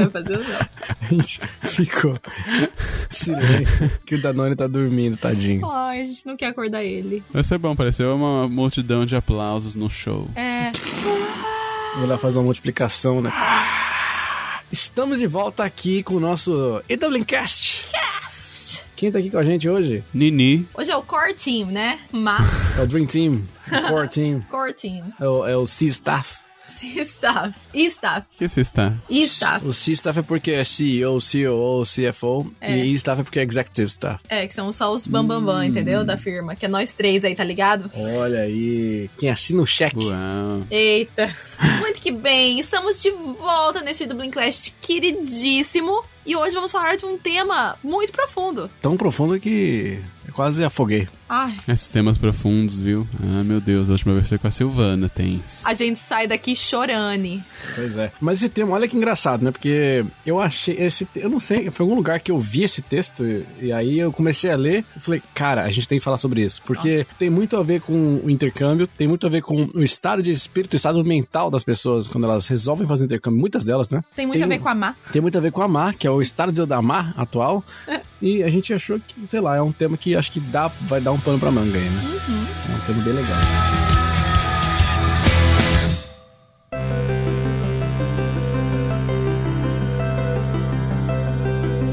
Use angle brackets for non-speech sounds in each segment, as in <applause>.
vai fazer não. <laughs> A gente ficou. Silêncio. Que o Danone tá dormindo, tadinho. Ai, a gente não quer acordar ele. Vai ser bom, pareceu uma multidão de aplausos no show. É. Vou lá fazer uma multiplicação, né? Estamos de volta aqui com o nosso EWCast. Quem tá aqui com a gente hoje? Nini. Hoje é o core team, né? Ma. É o Dream Team, o <laughs> Core Team, Core team. é o, é o C-Staff. <laughs> C-staff. E-staff. O que você está? E-staff. O C-Staff é porque é CEO, COO, CFO. É. E E-Staff é porque é Executive Staff. É, que são só os bambambam, bam, bam, entendeu? Da firma. Que é nós três aí, tá ligado? Olha aí, quem assina o cheque. Uau. Eita. <laughs> Muito que bem. Estamos de volta neste Dublin Clash queridíssimo. E hoje vamos falar de um tema muito profundo. Tão profundo que eu quase afoguei. Ai, Esses temas profundos, viu? Ah, meu Deus, a última vez foi com a Silvana, tem. a gente sai daqui chorando. Pois é. Mas esse tema, olha que engraçado, né? Porque eu achei esse. Eu não sei, foi em algum lugar que eu vi esse texto e, e aí eu comecei a ler e falei, cara, a gente tem que falar sobre isso. Porque tem muito a ver com o intercâmbio, tem muito a ver com o estado de espírito, o estado mental das pessoas quando elas resolvem fazer intercâmbio. Muitas delas, né? Tem muito a ver com a Má. Tem muito a ver com a Mar, que é o estado de- da Mar atual. <laughs> e a gente achou que, sei lá, é um tema que acho que dá, vai dar um pano pra manga aí, né? É um tema bem legal.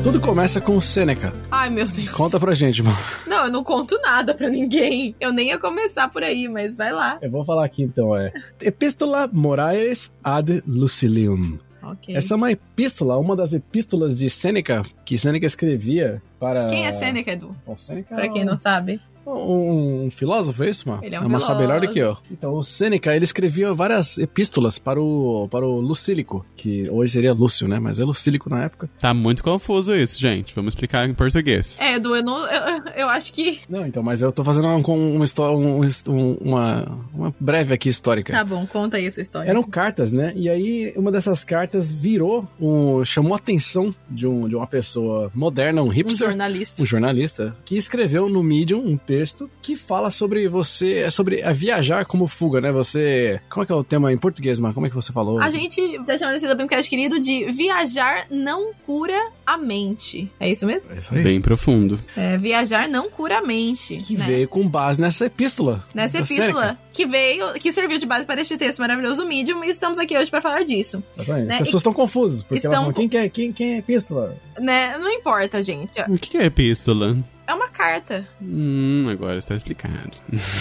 Tudo começa com o Sêneca. Ai, meu Deus. Conta pra gente, mano. Não, eu não conto nada pra ninguém. Eu nem ia começar por aí, mas vai lá. Eu vou falar aqui então, é. Epístola Moraes ad Lucilium. Ok. Essa é uma epístola, uma das epístolas de Sêneca, que Sêneca escrevia para... Quem é Sêneca, Edu? Bom, Sêneca Pra é quem um- não sabe. Um, um filósofo, é isso, mano? Ele é um uma filósofo. melhor do que eu. Então, o Sêneca, ele escrevia várias epístolas para o, para o Lucílico, que hoje seria Lúcio, né? Mas é Lucílico na época. Tá muito confuso isso, gente. Vamos explicar em português. É, Edu, eu, não, eu, eu acho que. Não, então, mas eu tô fazendo uma, com uma, um- um- uma, uma breve aqui histórica. Tá bom, conta aí a sua história. Eram cartas, né? E aí, uma dessas cartas virou, um, chamou a atenção de, um, de uma pessoa moderna, um um hipster. jornalista. um jornalista que escreveu no Medium um texto que fala sobre você, é sobre a viajar como fuga, né? Você, como é que é o tema em português, mas como é que você falou? A gente tá chamando esse Dublincast querido de viajar não cura a mente. É isso mesmo? É isso aí. Bem profundo. É, viajar não cura a mente. que né? veio com base nessa epístola. Nessa da epístola Sêneca. que veio, que serviu de base para este texto maravilhoso Medium, e estamos aqui hoje para falar disso. Exatamente. Né? As pessoas estão confusas, porque estão- elas falam, quem, que é, quem, quem é epístola? Né? Não importa, gente. O que é epístola? É uma carta. Hum, agora está explicado.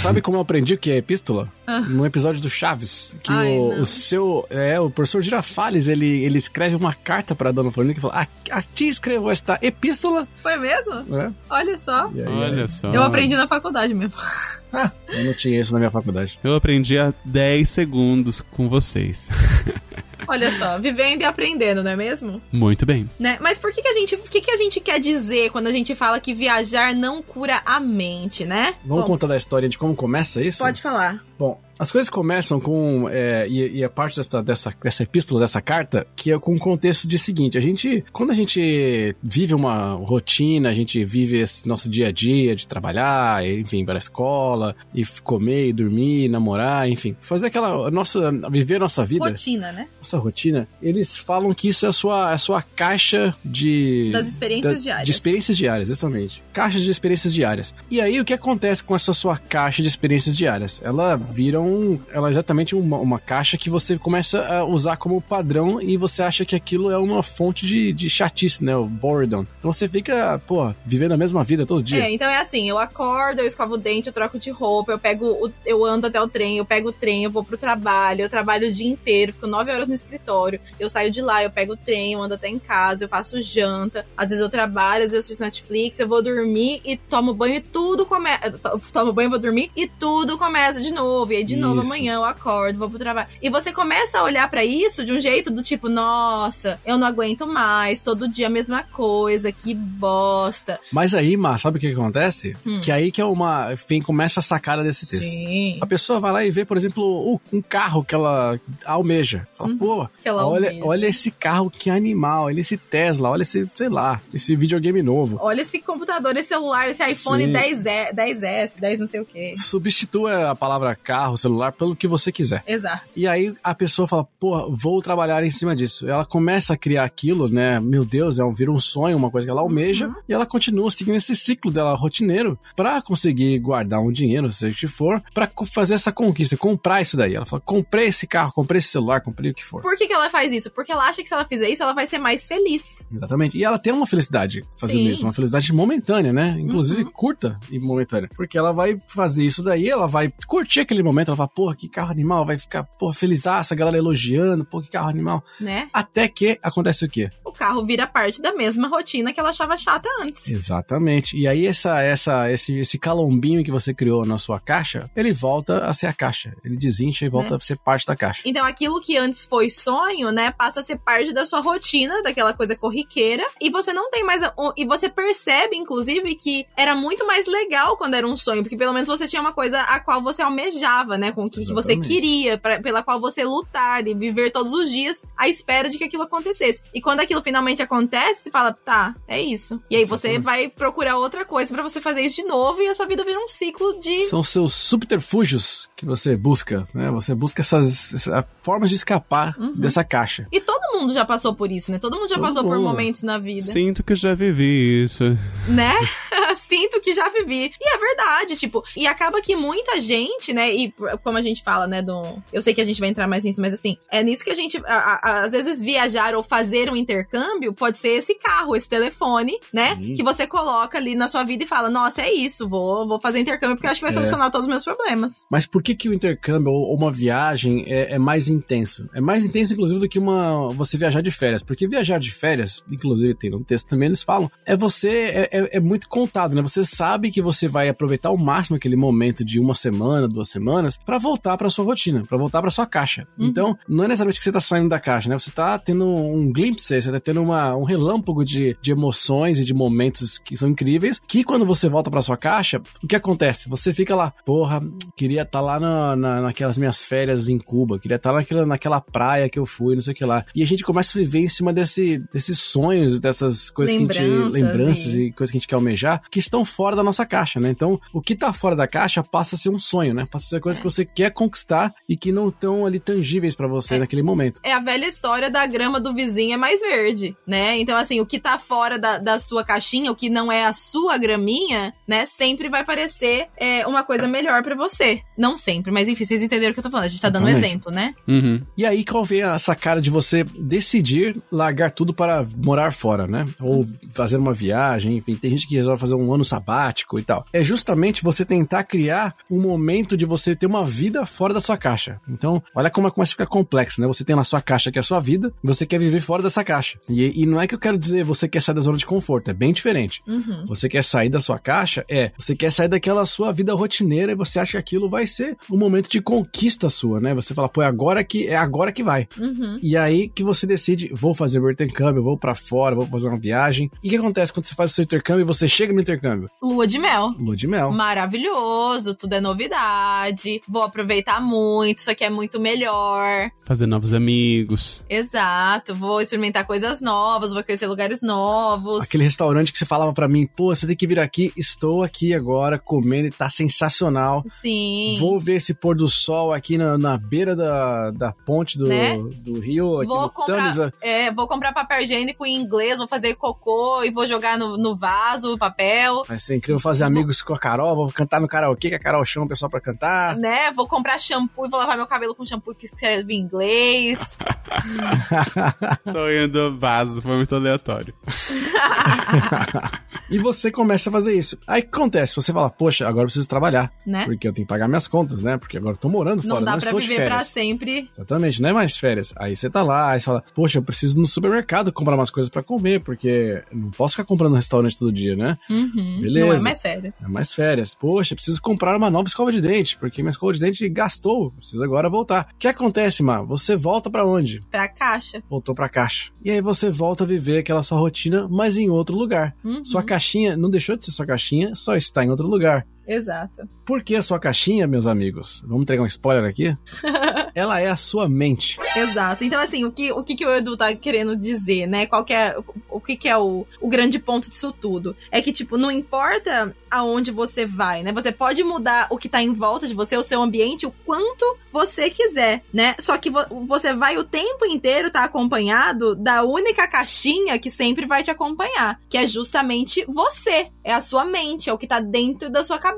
Sabe como eu aprendi o que é epístola? Ah. No episódio do Chaves, que Ai, o, o seu, é, o professor Girafales, ele, ele escreve uma carta pra Dona Florinda que fala, a, a ti escreveu esta epístola, Foi mesmo? né? Olha só. Aí, Olha só. Eu aprendi na faculdade mesmo. <laughs> Ah, eu não tinha isso na minha faculdade. Eu aprendi há 10 segundos com vocês. <laughs> Olha só, vivendo e aprendendo, não é mesmo? Muito bem. Né? Mas por que, que a gente. O que, que a gente quer dizer quando a gente fala que viajar não cura a mente, né? Vamos Bom, contar da história de como começa isso? Pode falar. Bom, as coisas começam com. é, e, e a parte dessa, dessa, dessa epístola, dessa carta, que é com o contexto de seguinte: a gente. Quando a gente vive uma rotina, a gente vive esse nosso dia a dia de trabalhar, enfim, ir para a escola, e comer, e dormir, namorar, enfim, fazer aquela. Nossa, viver a nossa vida, Rotina, né? nossa rotina, eles falam que isso é a sua, é a sua caixa de. Das experiências da- diárias. De experiências diárias, exatamente. Caixas de experiências diárias. E aí, o que acontece com essa sua caixa de experiências diárias? Ela vira um. Ela é exatamente uma, uma caixa que você começa a usar como padrão e você acha que aquilo é uma fonte de, de chatice, né? O boredom. Então você fica, pô, vivendo a mesma vida todo dia. É, então é assim, eu acordo, eu escovo o dente, eu troco de roupa, eu pego, o, eu ando até o trem, eu pego o trem, eu vou pro trabalho, eu trabalho o dia inteiro, fico nove horas no escritório, eu saio de lá, eu pego o trem, eu ando até em casa, eu faço janta, às vezes eu trabalho, às vezes eu assisto Netflix, eu vou dormir e tomo banho e tudo começa, tomo banho, vou dormir e tudo começa de novo, e aí de novo Isso. amanhã eu acordo, vou pro trabalho. E você começa a olhar pra isso de um jeito do tipo, nossa, eu não aguento mais, todo dia a mesma coisa, que bosta. Mas aí, Mar, sabe o que que acontece? Hum. Que aí que é uma. Enfim, começa a sacada desse texto. Sim. A pessoa vai lá e vê, por exemplo, um carro que ela almeja. Fala, pô, Que ela olha, almeja. olha esse carro, que animal. Olha esse Tesla, olha esse, sei lá, esse videogame novo. Olha esse computador, esse celular, esse iPhone Sim. 10, 10S, 10 não sei o quê. Substitua a palavra carro, celular pelo que você quiser. Exato. E aí a pessoa fala, pô, vou trabalhar em cima disso. Ela começa a criar aquilo, né? Meu Deus, é um, vira um sonho, uma coisa que ela almeja, Uhum. e ela continua seguindo esse ciclo dela rotineiro pra conseguir guardar um dinheiro, seja o que for, pra co- fazer essa conquista, comprar isso daí. Ela fala, comprei esse carro, comprei esse celular, comprei o que for. Por que, que ela faz isso? Porque ela acha que se ela fizer isso, ela vai ser mais feliz. Exatamente. E ela tem uma felicidade fazendo Sim. isso, uma felicidade momentânea, né? Inclusive Uhum. curta e momentânea. Porque ela vai fazer isso daí, ela vai curtir aquele momento, ela fala, porra, que carro animal, vai ficar, porra, felizaça, a galera elogiando, pô, que carro animal. Né? Até que acontece o quê? O carro vira parte da mesma rotina que ela achava chata antes. Exatamente. E aí essa, essa, esse, esse calombinho que você criou na sua caixa, ele volta a ser a caixa. Ele desincha e volta Né? a ser parte da caixa. Então aquilo que antes foi sonho, né, passa a ser parte da sua rotina, daquela coisa corriqueira, e você não tem mais. a- E você percebe, inclusive, que era muito mais legal quando era um sonho, porque pelo menos você tinha uma coisa a qual você almejava, né, com o que, que você queria, pra- pela qual você lutar e viver todos os dias à espera de que aquilo acontecesse. E quando aquilo finalmente acontece, você fala, tá, é isso. E aí você Exatamente. vai procurar outra coisa pra você fazer isso de novo e a sua vida vira um ciclo de. São seus subterfúgios que você busca, né? Você busca essas, essas formas de escapar Uhum. dessa caixa. E todo mundo já passou por isso, né? Todo mundo já Todo passou por mundo. momentos na vida. Sinto que já vivi isso. né? <laughs> Sinto que já vivi. E é verdade, tipo, e acaba que muita gente, né, e como a gente fala, né, do... Eu sei que a gente vai entrar mais nisso, mas assim, é nisso que a gente, a- a- às vezes, viajar ou fazer um intercâmbio pode ser esse carro, esse telefone, né, Sim. que você coloca ali na sua vida e fala, nossa, é isso, vou, vou fazer intercâmbio porque eu acho que vai É. solucionar todos os meus problemas. Mas por que, que o intercâmbio ou uma viagem é, é mais intenso? É mais intenso, inclusive, do que uma você viajar de férias. Porque viajar de férias, inclusive tem no texto também, eles falam, é você, é, é- é muito contado, né? Você sabe que você vai aproveitar ao máximo aquele momento de uma semana, duas semanas, pra voltar pra sua rotina, pra voltar pra sua caixa. Uhum. Então, não é necessariamente que você tá saindo da caixa, né? Você tá tendo um glimpse, você tá tendo uma, um relâmpago de, de emoções e de momentos que são incríveis, que quando você volta pra sua caixa, o que acontece? Você fica lá, porra, queria estar lá na, na- naquelas minhas férias em Cuba, queria estar naquela, naquela praia que eu fui, não sei o que lá. E a gente começa a viver em cima desse, desses sonhos, dessas coisas que a gente. Lembranças Lembranças e- e coisas que a gente quer almejar, que estão fora da nossa caixa, né? Então, o que tá fora da caixa passa a ser um sonho, né? Passa a ser coisas que você quer conquistar e que não estão ali tangíveis pra você É. naquele momento. É a velha história da grama do vizinho é mais verde, né? Então, assim, o que tá fora da, da sua caixinha, o que não é a sua graminha, né? Sempre vai parecer é, uma coisa melhor pra você. Não sempre, mas enfim, vocês entenderam o que eu tô falando. A gente tá dando um exemplo, né? Uhum. E aí qual vem essa cara de você decidir largar tudo para morar fora, né? Ou fazer uma viagem, enfim, tem gente que resolve fazer um ano sabático e tal. É justamente você tentar criar um momento de você ter uma vida fora da sua caixa. Então, olha como começa a ficar complexo, né? Você tem na sua caixa que é a sua vida, você quer viver fora dessa caixa. E, e não é que eu quero dizer você quer sair da zona de conforto, é bem diferente. Uhum. Você quer sair da sua caixa? É. Você quer sair daquela sua vida rotineira e você acha que aquilo vai ser um momento de conquista sua, né? Você fala, pô, é agora que é agora que vai. Uhum. E aí que você decide, vou fazer meu intercâmbio, vou pra fora, vou fazer uma viagem. E o que acontece quando você faz o seu intercâmbio e você chega no intercâmbio? Lua de mel. Lua de mel. Maravilhoso, tudo é novidade. Vou aproveitar muito, isso aqui é muito melhor. Fazer novos amigos. Exato, vou experimentar coisas novas, vou conhecer lugares novos. Aquele restaurante que você falava pra mim, pô, você tem que vir aqui, estou aqui agora comendo e tá sensacional. Sim. Vou ver esse pôr do sol aqui na, na beira da, da ponte do, Né? do rio, aqui Vou comprar, é, vou comprar papel higiênico em inglês, vou fazer cocô e vou jogar no, no vaso o papel, Vai ser incrível fazer amigos com a Carol, vou cantar no karaokê, que a Carol chama o pessoal pra cantar. né? Vou comprar shampoo e vou lavar meu cabelo com shampoo que escreve em inglês. <laughs> Tô indo do vaso, foi muito aleatório. <laughs> E você começa a fazer isso. Aí o que acontece? Você fala, poxa, agora eu preciso trabalhar. Né? Porque eu tenho que pagar minhas contas, né? Porque agora eu tô morando Não fora, dá não pra estou de viver pra sempre. Exatamente, não é mais férias. Aí você tá lá, aí você fala, poxa, eu preciso ir no supermercado comprar umas coisas pra comer, porque não posso ficar comprando no restaurante todo dia, né? Uhum. Beleza. Não é mais sério. É mais férias. Poxa, preciso comprar uma nova escova de dente, porque minha escova de dente gastou. Preciso agora voltar. O que acontece, Má? Você volta pra onde? Pra caixa. Voltou pra caixa. E aí você volta a viver aquela sua rotina, mas em outro lugar. Uhum. Sua caixinha não deixou de ser sua caixinha, só está em outro lugar. Exato. Por que a sua caixinha, meus amigos? Vamos entregar um spoiler aqui? <laughs> Ela é a sua mente. Exato. Então, assim, o que, o que, que o Edu tá querendo dizer, né? Qual que é, o que, que é o, o grande ponto disso tudo? É que, tipo, não importa aonde você vai, né? Você pode mudar o que tá em volta de você, o seu ambiente, o quanto você quiser, né? Só que vo você vai o tempo inteiro tá acompanhado da única caixinha que sempre vai te acompanhar, que é justamente você. É a sua mente, é o que tá dentro da sua cabeça.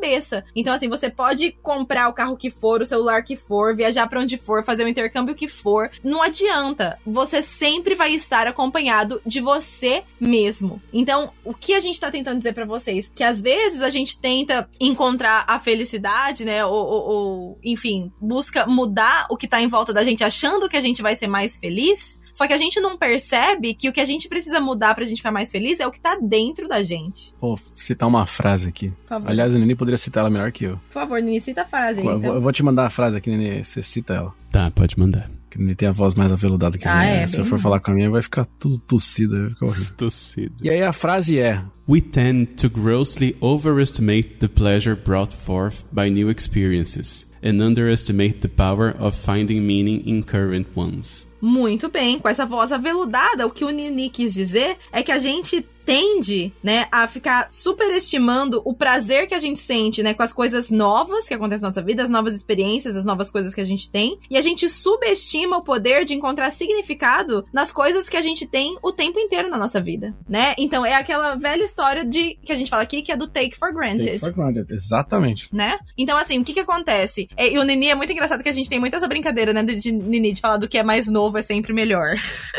Então, assim, você pode comprar o carro que for, o celular que for, viajar para onde for, fazer o intercâmbio que for. Não adianta. Você sempre vai estar acompanhado de você mesmo. Então, o que a gente tá tentando dizer para vocês? Que às vezes a gente tenta encontrar a felicidade, né? Ou, ou, ou, enfim, busca mudar o que tá em volta da gente, achando que a gente vai ser mais feliz. Só que a gente não percebe que o que a gente precisa mudar pra gente ficar mais feliz é o que tá dentro da gente. Vou citar uma frase aqui. Aliás, o Nini poderia citar ela melhor que eu. Por favor, Nini, cita a frase aí. Eu, então. eu vou te mandar a frase aqui, Nini. Você cita ela. Tá, pode mandar. Que ele tem a voz mais aveludada que a Ah, minha. é, Se bem eu for falar com a minha, vai ficar tudo tossido, vai ficar horrível. Tossido. E aí a frase é: We tend to grossly overestimate the pleasure brought forth by new experiences and underestimate the power of finding meaning in current ones. Muito bem, com essa voz aveludada, o que o Nini quis dizer é que a gente tende, né, a ficar superestimando o prazer que a gente sente, né, com as coisas novas que acontecem na nossa vida, as novas experiências, as novas coisas que a gente tem, e a gente subestima o poder de encontrar significado nas coisas que a gente tem o tempo inteiro na nossa vida, né? Então é aquela velha história de que a gente fala aqui que é do take for granted. Take for granted. Exatamente. Né? Então, assim, o que que acontece? É, e o Nini é muito engraçado que a gente tem muito essa brincadeira, né, de, de Nini, de falar do que é mais novo é sempre melhor.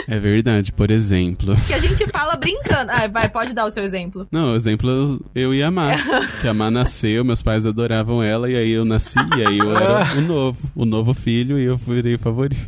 É verdade, por exemplo. Que a gente fala brincando. Ah, vai, pode dar o seu exemplo. Não, o exemplo eu e a Má. <laughs> que a Má nasceu, meus pais adoravam ela, e aí eu nasci, e aí eu era o novo, o novo filho, e eu virei o favorito.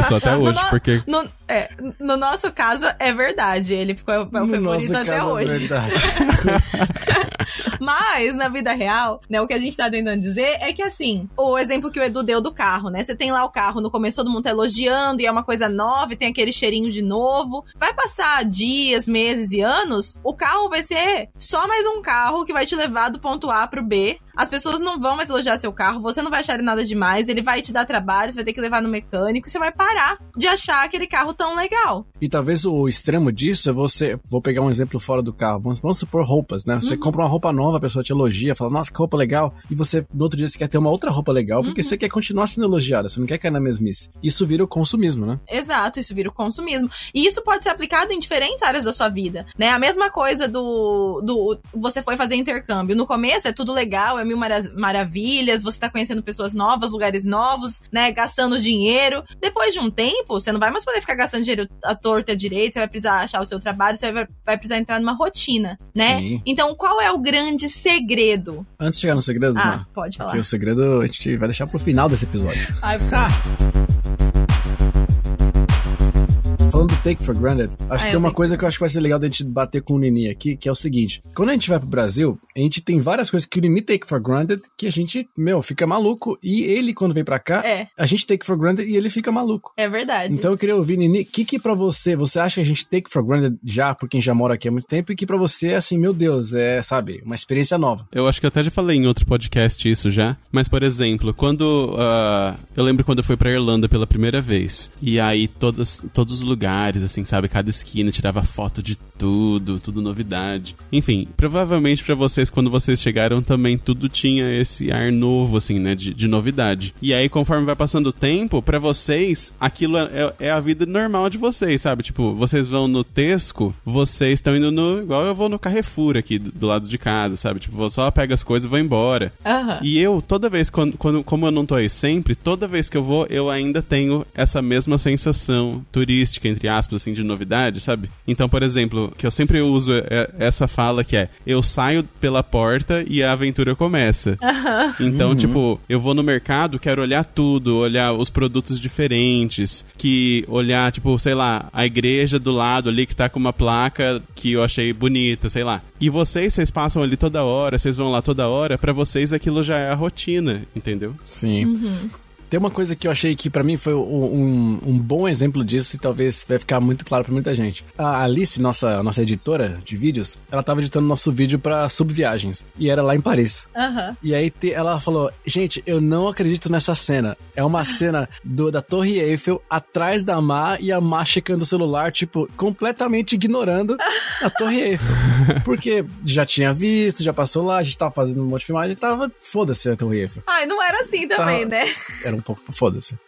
Isso até No hoje, no- porque No, é, no nosso caso, é verdade. Ele ficou é o No favorito até é hoje. verdade. <laughs> Mas, na vida real, né, o que a gente tá tentando dizer é que, assim, o exemplo que o Edu deu do carro, né? Você tem lá o carro, no começo todo mundo tá elogiando e é uma coisa nova e tem aquele cheirinho de novo. Vai passar dias, meses e anos, o carro vai ser só mais um carro que vai te levar do ponto A pro B. As pessoas não vão mais elogiar seu carro, você não vai achar ele nada demais, ele vai te dar trabalho, você vai ter que levar no mecânico, e você vai parar de achar aquele carro tão legal. E talvez o extremo disso é você. Vou pegar um exemplo fora do carro. Vamos, vamos supor roupas, né? Você compra uma roupa nova, a pessoa te elogia, fala, nossa, que roupa legal. E você, no outro dia, você quer ter uma outra roupa legal, porque você quer continuar sendo elogiada, você não quer cair na mesmice. Isso vira o consumismo, né? Exato, isso vira o consumismo. E isso pode ser aplicado em diferentes áreas da sua vida, né? A mesma coisa do, do você foi fazer intercâmbio. No começo é tudo legal, é mil mara- maravilhas, você tá conhecendo pessoas novas, lugares novos, né? Gastando dinheiro. Depois de um tempo, você não vai mais poder ficar gastando dinheiro à torta e à direita, você vai precisar achar o seu trabalho, você vai, vai precisar entrar numa rotina, né? Sim. Então, qual é o grande segredo? Antes de chegar no segredo, Ah, pode falar. porque o segredo a gente vai deixar pro final desse episódio. Ai, Falando do Take for Granted, acho Ah, que tem uma coisa que eu acho que vai ser legal da gente bater com o Nini aqui, que é o seguinte: quando a gente vai pro Brasil, a gente tem várias coisas que o Nini take for granted que a gente, meu, fica maluco. E ele, quando vem pra cá, É. a gente take for granted e ele fica maluco. é verdade. Então eu queria ouvir, Nini, o que que pra você, você acha que a gente take for granted já, por quem já mora aqui há muito tempo, e que pra você é assim, meu Deus, é, sabe, uma experiência nova. Eu acho que eu até já falei em outro podcast isso já. Mas, por exemplo, quando. ah, eu lembro quando eu fui pra Irlanda pela primeira vez. E aí todos, todos os lugares, assim, sabe? Cada esquina tirava foto de tudo, tudo novidade. Enfim, provavelmente pra vocês, quando vocês chegaram, também tudo tinha esse ar novo, assim, né? De, de novidade. E aí, conforme vai passando o tempo, pra vocês, aquilo é, é a vida normal de vocês, sabe? Tipo, vocês vão no Tesco, vocês estão indo no. Igual eu vou no Carrefour aqui do, do lado de casa, sabe? Tipo, eu só pego as coisas e vou embora. Aham. E eu, toda vez, quando, quando, como eu não tô aí sempre, toda vez que eu vou, eu ainda tenho essa mesma sensação turística, entre aspas, assim, de novidade, sabe? Então, por exemplo, que eu sempre uso é- essa fala que é: eu saio pela porta e a aventura começa. Então, tipo, eu vou no mercado, quero olhar tudo, olhar os produtos diferentes, que olhar, tipo, sei lá, a igreja do lado ali que tá com uma placa que eu achei bonita, sei lá. E vocês, vocês passam ali toda hora, vocês vão lá toda hora, pra vocês aquilo já é a rotina, entendeu? Sim. Tem uma coisa que eu achei que para mim foi um, um, bom exemplo disso e talvez vai ficar muito claro para muita gente. A Alice, nossa, nossa editora de vídeos, ela tava editando nosso vídeo para Subviagens e era lá em Paris. Uhum. E aí te, ela falou: Gente, eu não acredito nessa cena. É uma <gasps> cena do, da Torre Eiffel atrás da Má e a Má checando o celular, tipo, completamente ignorando a Torre Eiffel. <laughs> Porque já tinha visto, já passou lá, a gente tava fazendo um monte de filmagem e tava, foda-se a Torre Eiffel. Ai, não era assim também, tava, né? Era um pouco, foda-se.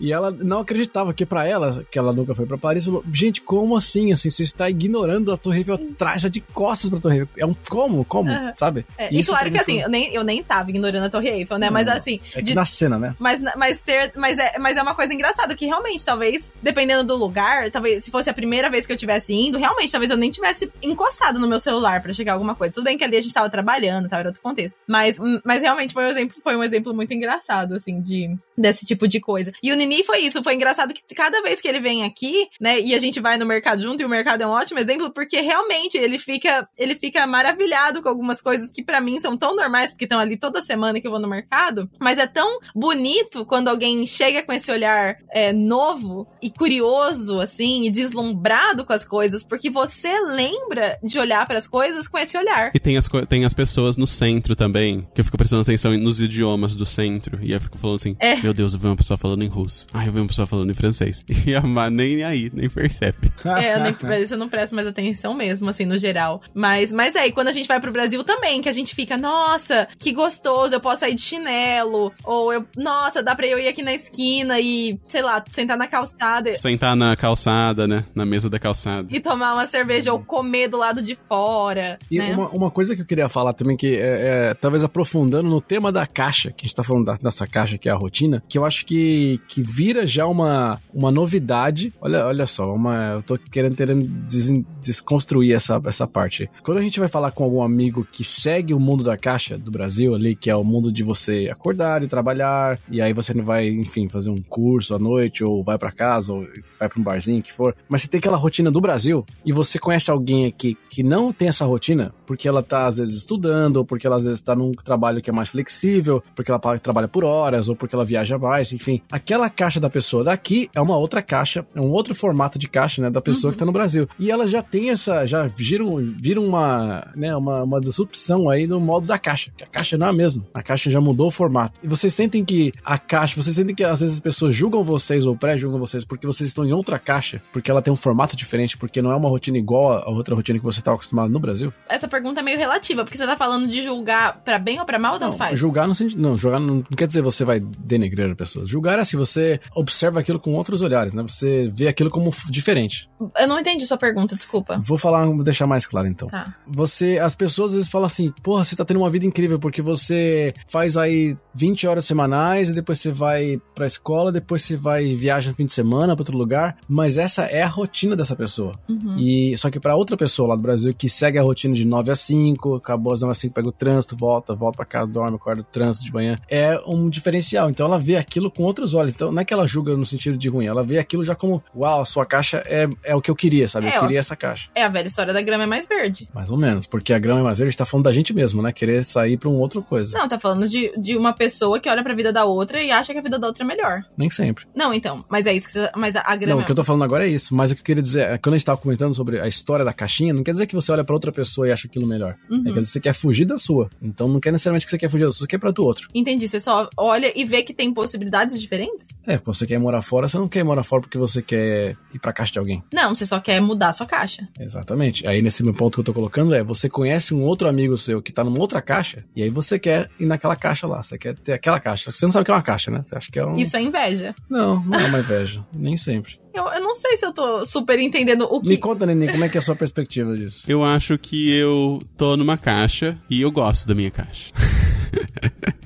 e ela não acreditava que para ela, que ela nunca foi para Paris, falou: Gente, como assim? Assim, você está ignorando a Torre Eiffel atrás, é de costas pra Torre Eiffel. É um como? Como? Uhum. Sabe? É, e claro que assim, eu nem, eu nem tava ignorando a Torre Eiffel, né? Não, mas assim. É de, na cena, né? Mas, mas, ter, mas, é, mas é uma coisa engraçada que realmente, talvez, dependendo do lugar, talvez se fosse a primeira vez que eu tivesse indo, realmente, talvez eu nem tivesse encostado no meu celular para chegar alguma coisa. Tudo bem que ali a gente tava trabalhando, tava era outro contexto. Mas, mas realmente foi um exemplo, foi um exemplo muito engraçado, assim, de desse tipo de coisa. E o Nini foi isso, foi engraçado que cada vez que ele vem aqui, né, e a gente vai no mercado junto, e o mercado é um ótimo exemplo, porque realmente ele fica, ele fica maravilhado com algumas coisas que para mim são tão normais, porque estão ali toda semana que eu vou no mercado, mas é tão bonito quando alguém chega com esse olhar é, novo e curioso, assim, e deslumbrado com as coisas, porque você lembra de olhar para as coisas com esse olhar. E tem as, tem as pessoas no centro também, que eu fico prestando atenção nos idiomas do centro, e eu fico falando assim, é. meu Deus, eu vi uma pessoa falando em russo. Ah, eu vi uma pessoa falando em francês. <laughs> E a Má nem aí, nem percebe. É, eu nem, isso eu não presto mais atenção mesmo, assim, no geral. Mas, mas é, e quando a gente vai pro Brasil também, que a gente fica, nossa, que gostoso, eu posso sair de chinelo, ou eu, nossa, dá pra eu ir aqui na esquina e, sei lá, sentar na calçada. Sentar na calçada, né? Na mesa da calçada. E tomar uma cerveja ou comer do lado de fora. E né? uma, uma coisa que eu queria falar também, que é, é, talvez aprofundando no tema da caixa, que a gente tá falando da, dessa caixa que é a rotina, que eu acho que, que vira já uma, uma novidade. Olha, olha só, uma, eu tô querendo, querendo des, desconstruir essa, essa parte. Quando a gente vai falar com algum amigo que segue o mundo da caixa do Brasil ali, que é o mundo de você acordar e trabalhar, e aí você vai, enfim, fazer um curso à noite, ou vai para casa, ou vai para um barzinho, que for. Mas você tem aquela rotina do Brasil, e você conhece alguém aqui que não tem essa rotina, porque ela tá às vezes estudando, ou porque ela às vezes tá num trabalho que é mais flexível, porque ela trabalha por horas, ou porque ela viaja mais, enfim. Aquela caixa da pessoa daqui é uma outra caixa, é um outro formato de caixa, né, da pessoa uhum. que tá no Brasil. E ela já tem essa, já viram, viram uma, né, uma, uma disrupção aí no modo da caixa, que a caixa não é a mesma. A caixa já mudou o formato. E vocês sentem que a caixa, vocês sentem que às vezes as pessoas julgam vocês ou pré-julgam vocês porque vocês estão em outra caixa, porque ela tem um formato diferente, porque não é uma rotina igual a outra rotina que você tá acostumado no Brasil? Essa pergunta é meio relativa, porque você tá falando de julgar para bem ou para mal, ou tanto faz? Julgar no sentido, não, julgar não, não quer dizer você vai denegrir a pessoa. Julgar é assim, você observa aquilo com outros olhares, né? Você vê aquilo como diferente. Eu não entendi sua pergunta, desculpa. Vou falar, vou deixar mais claro então. Tá. Você, as pessoas às vezes falam assim, porra, você tá tendo uma vida incrível porque você faz aí 20 horas semanais e depois você vai pra escola, depois você vai viaja no fim de semana pra outro lugar, mas essa é a rotina dessa pessoa. Uhum. E só que para outra pessoa lá do Brasil que segue a rotina de 9 a 5, acabou às 9 a 5, pega o trânsito, volta, volta pra casa, dorme, acorda o trânsito de manhã, é um diferencial. Então ela vê aquilo com outros olhos. Então não é que ela julga no sentido de ruim, ela vê aquilo já como, uau, sua caixa é, é o que eu queria, sabe? É, eu queria essa caixa. É a velha história da grama é mais verde. Mais ou menos, porque a grama é mais verde tá falando da gente mesmo, né? Querer sair pra um outra coisa. Não, tá falando de, de uma pessoa que olha pra vida da outra e acha que a vida da outra é melhor. Nem sempre. Não, então, mas é isso que você, mas a, a grama... Não, o que eu tô falando agora é isso, mas o que eu queria dizer, é, quando a gente tava comentando sobre a história da caixinha, não quer dizer que você olha pra outra pessoa e acha aquilo melhor. Uhum. É que às vezes você quer fugir da sua. Então não quer necessariamente que você quer fugir da sua, você quer pra do outro. Entendi, você só olha e vê que tem possibilidades diferentes? É, você quer morar fora, você não quer morar fora porque você quer ir pra caixa de alguém. Não, você só quer mudar a sua caixa. Exatamente. Aí nesse meu ponto que eu tô colocando é, você conhece um outro amigo seu que tá numa outra caixa, e aí você quer ir naquela caixa lá, você quer ter aquela caixa. Você não sabe o que é uma caixa, né? Você acha que é um... Isso é inveja. Não, não é <laughs> uma inveja. Nem sempre. Eu, eu, não sei se eu tô super entendendo o que. Me conta, Nenê, como é que é a sua perspectiva disso? Eu acho que eu tô numa caixa e eu gosto da minha caixa. <laughs>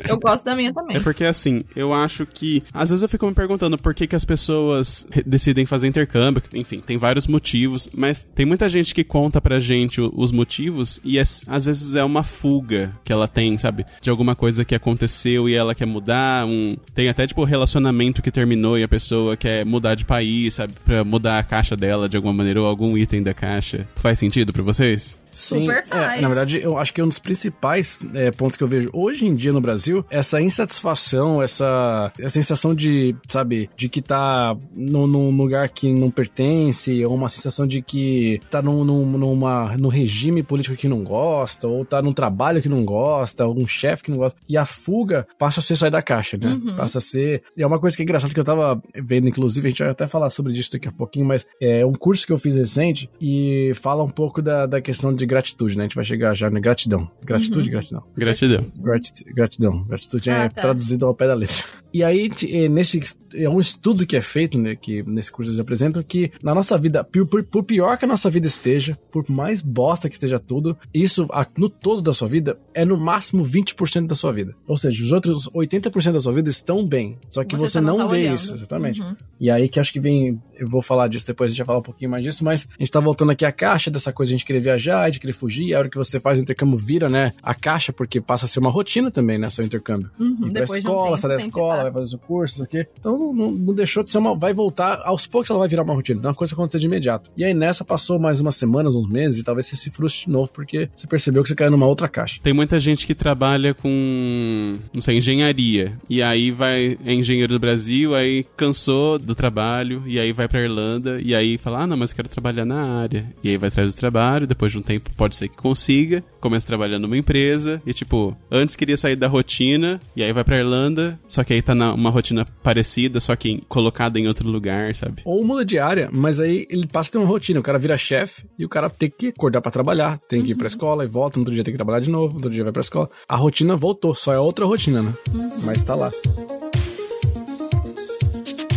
Eu gosto da minha também. É porque, assim, eu acho que. Às vezes eu fico me perguntando por que, que as pessoas decidem fazer intercâmbio. Enfim, tem vários motivos. Mas tem muita gente que conta pra gente os motivos e é, às vezes é uma fuga que ela tem, sabe? De alguma coisa que aconteceu e ela quer mudar. Um, tem até, tipo, relacionamento que terminou e a pessoa quer mudar de país, sabe? Pra mudar a caixa dela de alguma maneira ou algum item da caixa. Faz sentido pra vocês? Super É, faz. na verdade, eu acho que é um dos principais é, pontos que eu vejo hoje em dia no Brasil, essa insatisfação, essa, essa sensação de, sabe, de que tá num, num lugar que não pertence, ou uma sensação de que tá num, num, numa, num regime político que não gosta, ou tá num trabalho que não gosta, ou um chefe que não gosta. E a fuga passa a ser sair da caixa, né? Uhum. Passa a ser. E é uma coisa que é engraçada que eu tava vendo, inclusive, a gente vai até falar sobre isso daqui a pouquinho, mas é um curso que eu fiz recente e fala um pouco da, da questão de gratitude, né? A gente vai chegar já na gratidão. Gratitude, gratidão. Gratidão. Grat- gratidão. Gratitude é Ah, tá. traduzido ao pé da letra. E aí, eh, nesse é um estudo que é feito, né, que nesse curso eles apresentam, que na nossa vida, por, por- pior que a nossa vida esteja, por mais bosta que esteja tudo, isso no todo da sua vida é no máximo 20% da sua vida. Ou seja, os outros 80% da sua vida estão bem. Só que você, só não, tá vê olhando. isso, exatamente. Uhum. E aí que acho que vem. Eu vou falar disso depois, a gente vai falar um pouquinho mais disso, mas a gente tá voltando aqui à caixa dessa coisa de a gente querer viajar, de querer fugir. A hora que você faz o intercâmbio vira, né? A caixa, porque passa a ser uma rotina também, né? Seu intercâmbio. Uhum. Pra Depois de um escola, tempo, sai da escola, passa. vai fazer o curso, isso aqui. Então não, não- não deixou de ser uma. Vai voltar, aos poucos ela vai virar uma rotina. Não é uma coisa que acontecer de imediato. E aí nessa passou mais umas semanas, uns meses, e talvez você se frustre de novo, porque você percebeu que você caiu numa outra caixa. Tem muita gente que trabalha com, não sei, engenharia. E aí vai, é engenheiro do Brasil, aí cansou do trabalho, e aí vai pra Irlanda, e aí fala, ah, não, mas eu quero trabalhar na área. E aí vai atrás do trabalho, depois de um tempo pode ser que consiga, começa trabalhando numa empresa, e tipo, antes queria sair da rotina, e aí vai pra Irlanda, só que aí tá numa rotina parecida, só que colocada em outro lugar, sabe? Ou muda de área, mas aí ele passa a ter uma rotina. O cara vira chefe e o cara tem que acordar pra trabalhar, tem que ir pra escola e volta, no outro dia tem que trabalhar de novo, no outro dia vai pra escola. A rotina voltou, só é outra rotina, né? Mas tá lá.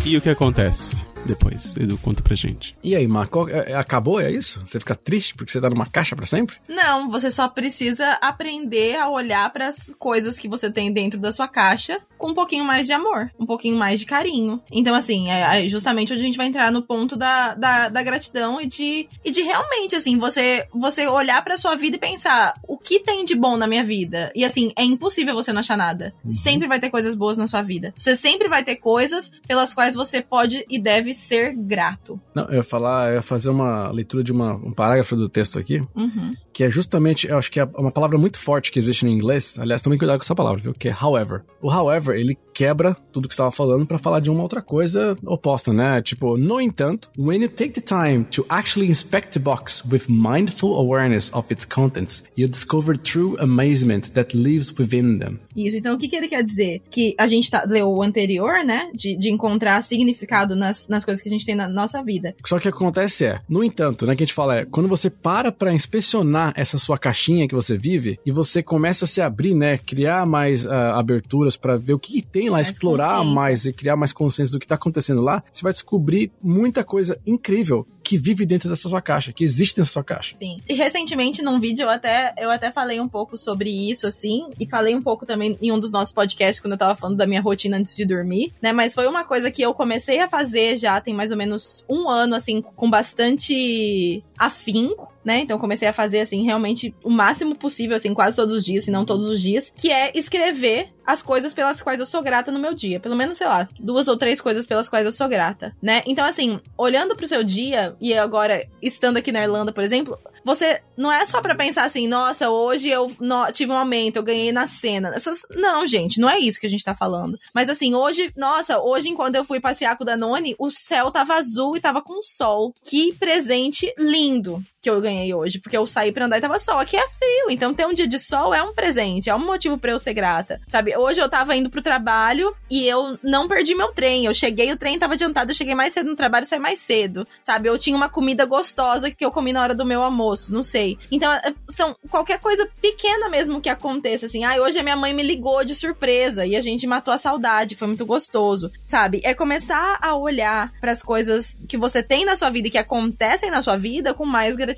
E o que acontece depois? Edu, conta pra gente. E aí, Marco, é- é- acabou? É isso? Você fica triste porque você tá numa caixa pra sempre? Não, você só precisa aprender a olhar para as coisas que você tem dentro da sua caixa com um pouquinho mais de amor, um pouquinho mais de carinho. Então, assim, é é justamente onde a gente vai entrar no ponto da, da, da gratidão e de, e de realmente, assim, você, você olhar pra sua vida e pensar o que tem de bom na minha vida. E, assim, é impossível você não achar nada. Sempre vai ter coisas boas na sua vida. Você sempre vai ter coisas pelas quais você pode e deve ser grato. Não, eu ia falar, eu ia fazer uma leitura de uma, um parágrafo do texto aqui, Uhum. Que é justamente, eu acho que é uma palavra muito forte que existe no inglês. Aliás, tomem cuidado com essa palavra, viu? Que é however. O however, ele quebra tudo que você estava falando pra falar de uma outra coisa oposta, né? Tipo, no entanto, when you take the time to actually inspect the box with mindful awareness of its contents, you discover true amazement that lives within them. Isso, então o que, que ele quer dizer? Que a gente tá, leu o anterior, né? De, de encontrar significado nas, nas coisas que a gente tem na nossa vida. Só que o que acontece é, no entanto, né, que a gente fala é, quando você para pra inspecionar essa sua caixinha que você vive e você começa a se abrir, né, criar mais ah, aberturas pra ver o que, que tem lá, Mais explorar mais e criar mais consciência do que tá acontecendo lá, você vai descobrir muita coisa incrível que vive dentro dessa sua caixa, que existe nessa sua caixa. Sim. E recentemente, num vídeo, eu até, eu até falei um pouco sobre isso, assim, e falei um pouco também em um dos nossos podcasts, quando eu tava falando da minha rotina antes de dormir, né? Mas foi uma coisa que eu comecei a fazer já tem mais ou menos um ano, assim, com bastante afinco, né? Então comecei a fazer, assim, realmente o máximo possível, assim, quase todos os dias, se não todos os dias, que é escrever as coisas pelas quais eu sou grata no meu dia. Pelo menos, sei lá, duas ou três coisas pelas quais eu sou grata, né? Então, assim, olhando pro seu dia, e agora estando aqui na Irlanda, por exemplo, você não é só pra pensar assim, nossa, hoje eu tive um aumento, eu ganhei na cena. Essas, não, gente, não é isso que a gente tá falando. Mas assim, hoje, nossa, hoje enquanto eu fui passear com o Danone, o céu tava azul e tava com sol. Que presente lindo que eu ganhei hoje, porque eu saí pra andar e tava sol. Aqui é frio, então ter um dia de sol é um presente, é um motivo pra eu ser grata. Sabe, hoje eu tava indo pro trabalho e eu não perdi meu trem. Eu cheguei, o trem tava adiantado, eu cheguei mais cedo no trabalho saí mais cedo. Sabe, eu tinha uma comida gostosa que eu comi na hora do meu almoço, não sei. Então, é, são qualquer coisa pequena mesmo que aconteça, assim. Ah, hoje a minha mãe me ligou de surpresa e a gente matou a saudade, foi muito gostoso, sabe? É começar a olhar pras coisas que você tem na sua vida e que acontecem na sua vida com mais gratidão.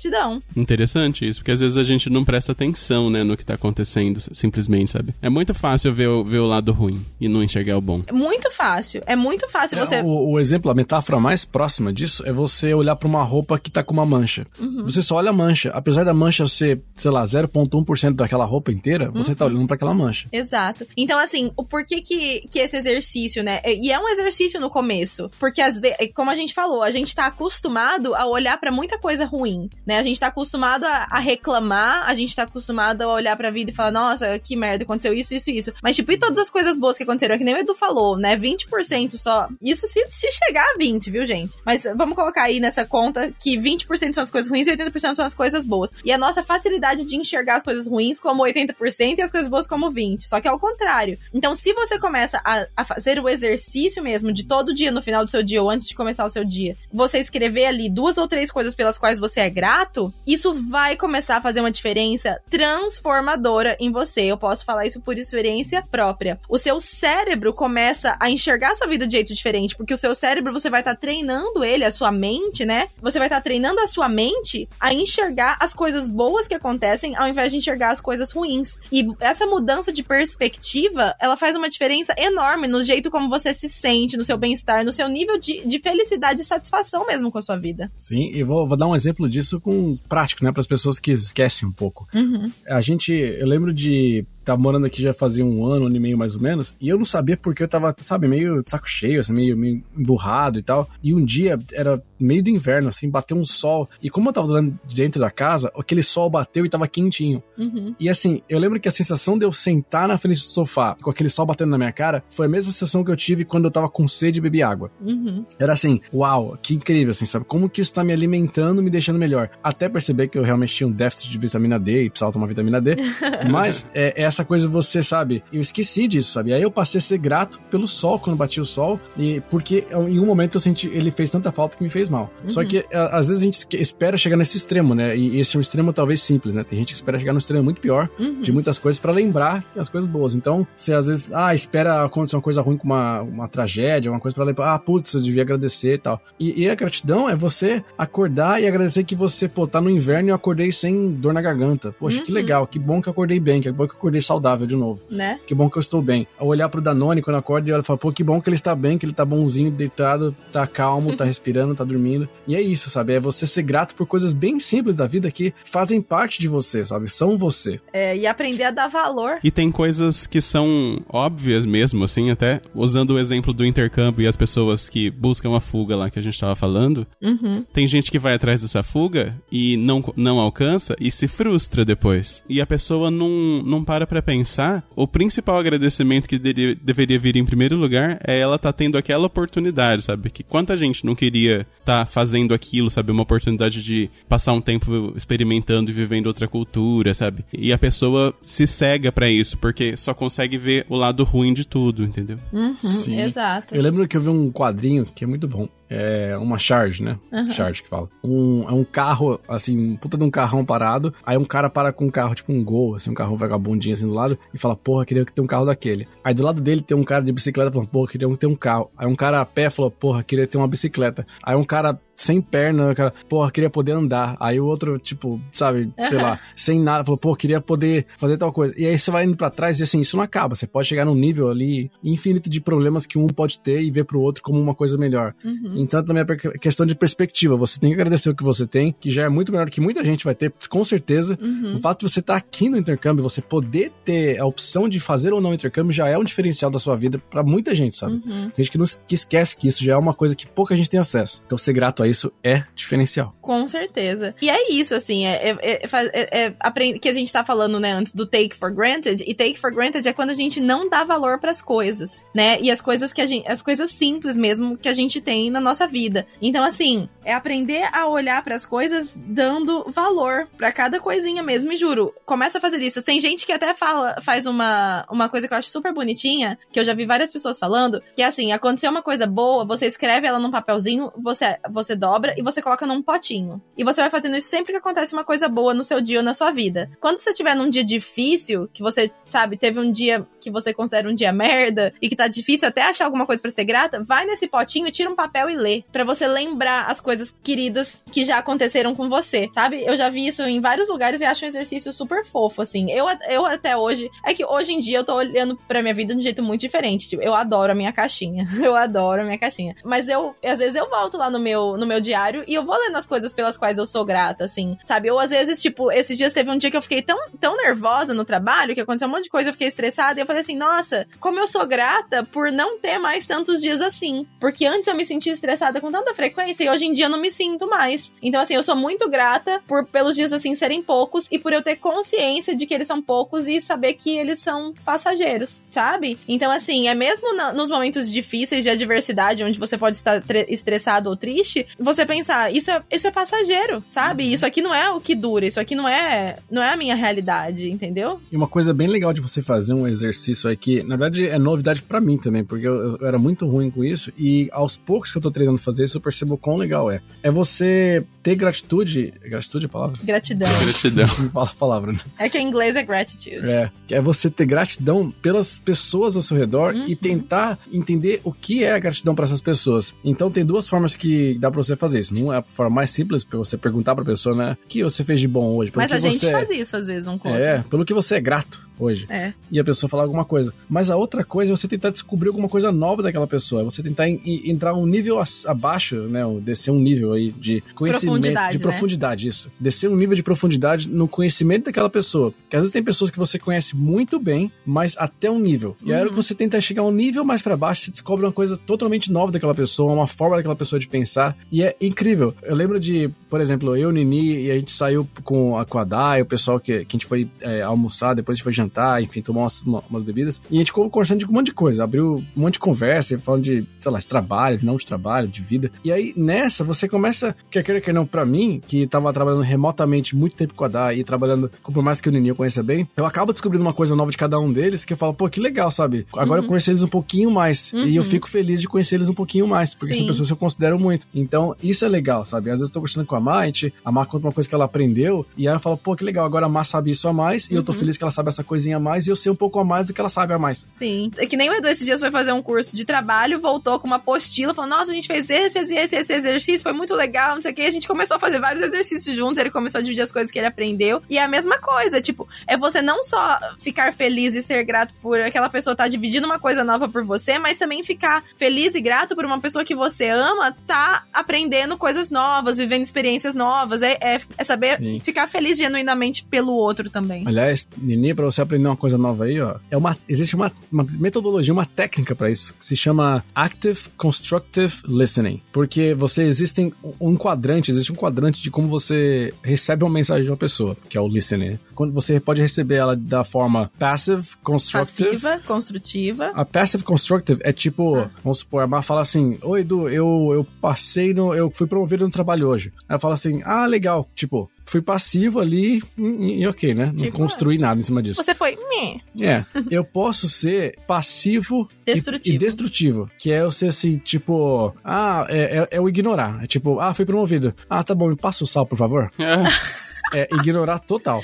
Interessante isso, porque às vezes a gente não presta atenção, né, no que tá acontecendo, simplesmente, sabe? É muito fácil ver o, ver o lado ruim e não enxergar o bom. É muito fácil, é muito fácil você. É, o, o exemplo, a metáfora mais próxima disso é você olhar pra uma roupa que tá com uma mancha. Uhum. Você só olha a mancha. Apesar da mancha ser, sei lá, 0,1% daquela roupa inteira, você Uhum. tá olhando pra aquela mancha. Exato. Então, assim, o porquê que, que esse exercício, né? E é um exercício no começo. Porque, às vezes, como a gente falou, a gente tá acostumado a olhar pra muita coisa ruim, né? A gente tá acostumado a, a reclamar, a gente tá acostumado a olhar pra vida e falar, nossa, que merda, aconteceu isso, isso, isso. Mas, tipo, e todas as coisas boas que aconteceram? É que nem o Edu falou, né? 20% só. Isso se, se chegar a 20, viu, gente? Mas vamos colocar aí nessa conta que 20% são as coisas ruins e 80% são as coisas boas. E a nossa facilidade de enxergar as coisas ruins como 80% e as coisas boas como 20%. Só que é o contrário. Então, se você começa a, a fazer o exercício mesmo de todo dia, no final do seu dia ou antes de começar o seu dia, você escrever ali duas ou três coisas pelas quais você é grato, isso vai começar a fazer uma diferença transformadora em você. Eu posso falar isso por experiência própria. O seu cérebro começa a enxergar a sua vida de jeito diferente, porque o seu cérebro você vai estar tá treinando ele, a sua mente, né? Você vai estar tá treinando a sua mente a enxergar as coisas boas que acontecem ao invés de enxergar as coisas ruins. E essa mudança de perspectiva, ela faz uma diferença enorme no jeito como você se sente, no seu bem-estar, no seu nível de, de felicidade e satisfação mesmo com a sua vida. Sim, e vou, vou dar um exemplo disso com prático, né? Para as pessoas que esquecem um pouco. Uhum. A gente, eu lembro de tá morando aqui já fazia um ano, um ano e meio mais ou menos, e eu não sabia porque eu tava, sabe, meio saco cheio, assim, meio, meio emburrado e tal. E um dia era meio do inverno, assim, bateu um sol. E como eu tava dentro da casa, aquele sol bateu e tava quentinho. Uhum. E assim, eu lembro que a sensação de eu sentar na frente do sofá com aquele sol batendo na minha cara foi a mesma sensação que eu tive quando eu tava com sede e bebi água. Uhum. Era assim, uau, que incrível, assim, sabe? Como que isso tá me alimentando, me deixando melhor. Até perceber que eu realmente tinha um déficit de vitamina D e precisava tomar vitamina D. <laughs> Mas é, é essa coisa você, sabe? Eu esqueci disso, sabe? Aí eu passei a ser grato pelo sol quando batia o sol. E porque em um momento eu senti, ele fez tanta falta que me fez mal. Uhum. Só que às vezes a gente espera chegar nesse extremo, né? E esse é um extremo talvez simples, né? Tem gente que espera chegar no extremo muito pior uhum. de muitas coisas para lembrar as coisas boas. Então, você às vezes, ah, espera acontecer uma coisa ruim com uma, uma tragédia, uma coisa para lembrar, ah, putz, eu devia agradecer e tal. E, e, a gratidão é você acordar e agradecer que você, pô, tá no inverno e eu acordei sem dor na garganta. Poxa, uhum. que legal, que bom que eu acordei bem, que bom que eu acordei saudável de novo. Né? Que bom que eu estou bem. Ao olhar pro Danone quando eu acordo e eu falo, pô, que bom que ele está bem, que ele tá bonzinho, deitado, tá calmo, tá <laughs> respirando, tá dormindo. E é isso, sabe? É você ser grato por coisas bem simples da vida que fazem parte de você, sabe? São você. É, e aprender a dar valor. E tem coisas que são óbvias mesmo, assim, até usando o exemplo do intercâmbio e as pessoas que buscam a fuga lá que a gente tava falando. Uhum. Tem gente que vai atrás dessa fuga e não, não alcança e se frustra depois. E a pessoa não, não para pra pensar. O principal agradecimento que deveria, deveria vir em primeiro lugar é ela tá tendo aquela oportunidade, sabe? Que quanta gente não queria tá fazendo aquilo, sabe? Uma oportunidade de passar um tempo experimentando e vivendo outra cultura, sabe? E a pessoa se cega para isso, porque só consegue ver o lado ruim de tudo, entendeu? Uhum, Sim. Exato. Eu lembro que eu vi um quadrinho que é muito bom é uma charge, né? Uhum. Charge que fala. Um, é um carro, assim, puta de um carrão parado. Aí um cara para com um carro, tipo um gol, assim, um carro vagabundinho assim do lado, e fala, porra, queria ter um carro daquele. Aí do lado dele tem um cara de bicicleta falando, porra, queria ter um carro. Aí um cara a pé falou, porra, queria ter uma bicicleta. Aí um cara sem perna, cara, porra, queria poder andar. Aí o outro, tipo, sabe, sei lá, <laughs> sem nada, falou, pô, queria poder fazer tal coisa. E aí você vai indo para trás e assim, isso não acaba. Você pode chegar num nível ali infinito de problemas que um pode ter e ver pro outro como uma coisa melhor. Uhum. Então também é questão de perspectiva. Você tem que agradecer o que você tem, que já é muito melhor que muita gente vai ter, com certeza. Uhum. O fato de você estar tá aqui no intercâmbio, você poder ter a opção de fazer ou não intercâmbio já é um diferencial da sua vida para muita gente, sabe? Uhum. Tem gente que, não, que esquece que isso já é uma coisa que pouca gente tem acesso. Então ser grato a isso é diferencial. Com certeza. E é isso, assim, é, é, é, é que a gente tá falando, né, antes do take for granted. E take for granted é quando a gente não dá valor para as coisas, né? E as coisas que a gente, as coisas simples mesmo que a gente tem na nossa vida. Então, assim, é aprender a olhar para as coisas dando valor para cada coisinha mesmo. E juro, começa a fazer listas. Tem gente que até fala, faz uma, uma coisa que eu acho super bonitinha, que eu já vi várias pessoas falando, que é assim, aconteceu uma coisa boa, você escreve ela num papelzinho, você, você dobra e você coloca num potinho. E você vai fazendo isso sempre que acontece uma coisa boa no seu dia ou na sua vida. Quando você tiver num dia difícil, que você, sabe, teve um dia que você considera um dia merda e que tá difícil até achar alguma coisa para ser grata, vai nesse potinho, tira um papel e lê, para você lembrar as coisas queridas que já aconteceram com você, sabe? Eu já vi isso em vários lugares e acho um exercício super fofo, assim. Eu, eu até hoje, é que hoje em dia eu tô olhando pra minha vida de um jeito muito diferente. Tipo, eu adoro a minha caixinha. <laughs> Eu adoro a minha caixinha. Mas eu, às vezes eu volto lá no meu, no meu diário e eu vou lendo as coisas pelas quais eu sou grata, assim, sabe? Ou às vezes, tipo, esses dias teve um dia que eu fiquei tão, tão nervosa no trabalho, que aconteceu um monte de coisa, eu fiquei estressada, e eu falei assim, nossa, como eu sou grata por não ter mais tantos dias assim. Porque antes eu me sentia estressada com tanta frequência e hoje em dia eu não me sinto mais. Então, assim, eu sou muito grata por pelos dias assim serem poucos e por eu ter consciência de que eles são poucos e saber que eles são passageiros, sabe? Então, assim, é mesmo na, nos momentos difíceis de adversidade, onde você pode estar estressado ou triste, você pensar, isso é, isso é passageiro, sabe? Uhum. Isso aqui não é o que dura, isso aqui não é, não é a minha realidade, entendeu? E uma coisa bem legal de você fazer um exercício aqui, na verdade é novidade para mim também, porque eu, eu, era muito ruim com isso e aos poucos que eu tô treinando fazer isso, eu percebo quão legal é. É você ter gratitude. Gratitude é a palavra? Gratidão. Gratidão. <laughs> Fala a palavra, né? É que em inglês é gratitude. É. É você ter gratidão pelas pessoas ao seu redor uhum. e tentar entender o que é a gratidão para essas pessoas. Então tem duas formas que dá pra você fazer isso. Uma é a forma mais simples, pra você perguntar pra pessoa, né? O que você fez de bom hoje? Mas a gente você... faz isso às vezes, um com É, pelo que você é grato hoje. É. E a pessoa falar alguma coisa. Mas a outra coisa é você tentar descobrir alguma coisa nova daquela pessoa. É você tentar in, in, entrar um nível abaixo, né? Descer um nível aí de conhecimento. Profundidade, de né? profundidade, isso. Descer um nível de profundidade no conhecimento daquela pessoa. Porque às vezes tem pessoas que você conhece muito bem, mas até um nível. E aí uhum. que você tenta chegar um nível mais para baixo, você descobre uma coisa totalmente nova daquela pessoa, uma forma daquela pessoa de pensar. E é incrível. Eu lembro de, por exemplo, eu, Nini, e a gente saiu com a, com a Dai, o pessoal que, que a gente foi é, almoçar, depois a gente foi jantar, enfim, tomar umas, umas bebidas. E a gente ficou conversando de um monte de coisa. Abriu um monte de conversa, falando de, sei lá, de trabalho, não de trabalho, de vida. E aí, nessa, você começa, quer queira, quer não, pra mim, que tava trabalhando remotamente muito tempo com a Dai e trabalhando, por mais que o Nini eu conheça bem, eu acabo descobrindo uma coisa nova de cada um deles que eu falo, pô, que legal, sabe? Agora uhum. eu conheço eles um pouquinho mais. Uhum. E eu fico feliz de conhecer eles um pouquinho mais, porque Sim. são pessoas que eu considero muito. Então, isso é legal, sabe? Às vezes eu tô conversando com a Má, a, gente, a Má conta uma coisa que ela aprendeu, e aí eu falo, pô, que legal, agora a Má sabe isso a mais, uhum. e eu tô uhum. feliz que ela sabe essa coisinha a mais, e eu sei um pouco a mais do que ela sabe a mais. Sim. É que nem o Edu esses dias foi fazer um curso de trabalho, voltou com uma apostila, falou, nossa, a gente fez esse, esse, esse, esse exercício, foi muito legal, não sei o que. A gente começou a fazer vários exercícios juntos, ele começou a dividir as coisas que ele aprendeu. E é a mesma coisa, tipo, é você não só ficar feliz e ser grato por aquela pessoa estar tá dividindo uma coisa nova por você, mas também ficar feliz e grato por uma pessoa que você ama, tá aprendendo coisas novas, vivendo experiências novas. É, é, é saber Sim. ficar feliz genuinamente pelo outro também. Aliás, Nini, pra você aprender uma coisa nova aí, ó, é uma, existe uma, uma metodologia, uma técnica para isso, que se chama Active Constructive Listening. Porque você existem um quadrante, existe um quadrante de como você recebe uma mensagem de uma pessoa, que é o listening. Quando você pode receber ela da forma passive, constructive. Passiva, construtiva. A passive constructive é tipo, ah. vamos supor, a Mar fala assim: Oi, Edu, eu, eu passei no. Eu fui promovido no trabalho hoje. Ela fala assim: Ah, legal. Tipo, fui passivo ali e, e ok, né? Não tipo, construí nada em cima disso. Você foi. Meh. É. eu posso ser passivo destrutivo. E, e, destrutivo. Que é eu ser assim, tipo. Ah, é, é, é, o ignorar. É tipo, ah, fui promovido. Ah, tá bom, me passa o sal, por favor. <laughs> é ignorar total.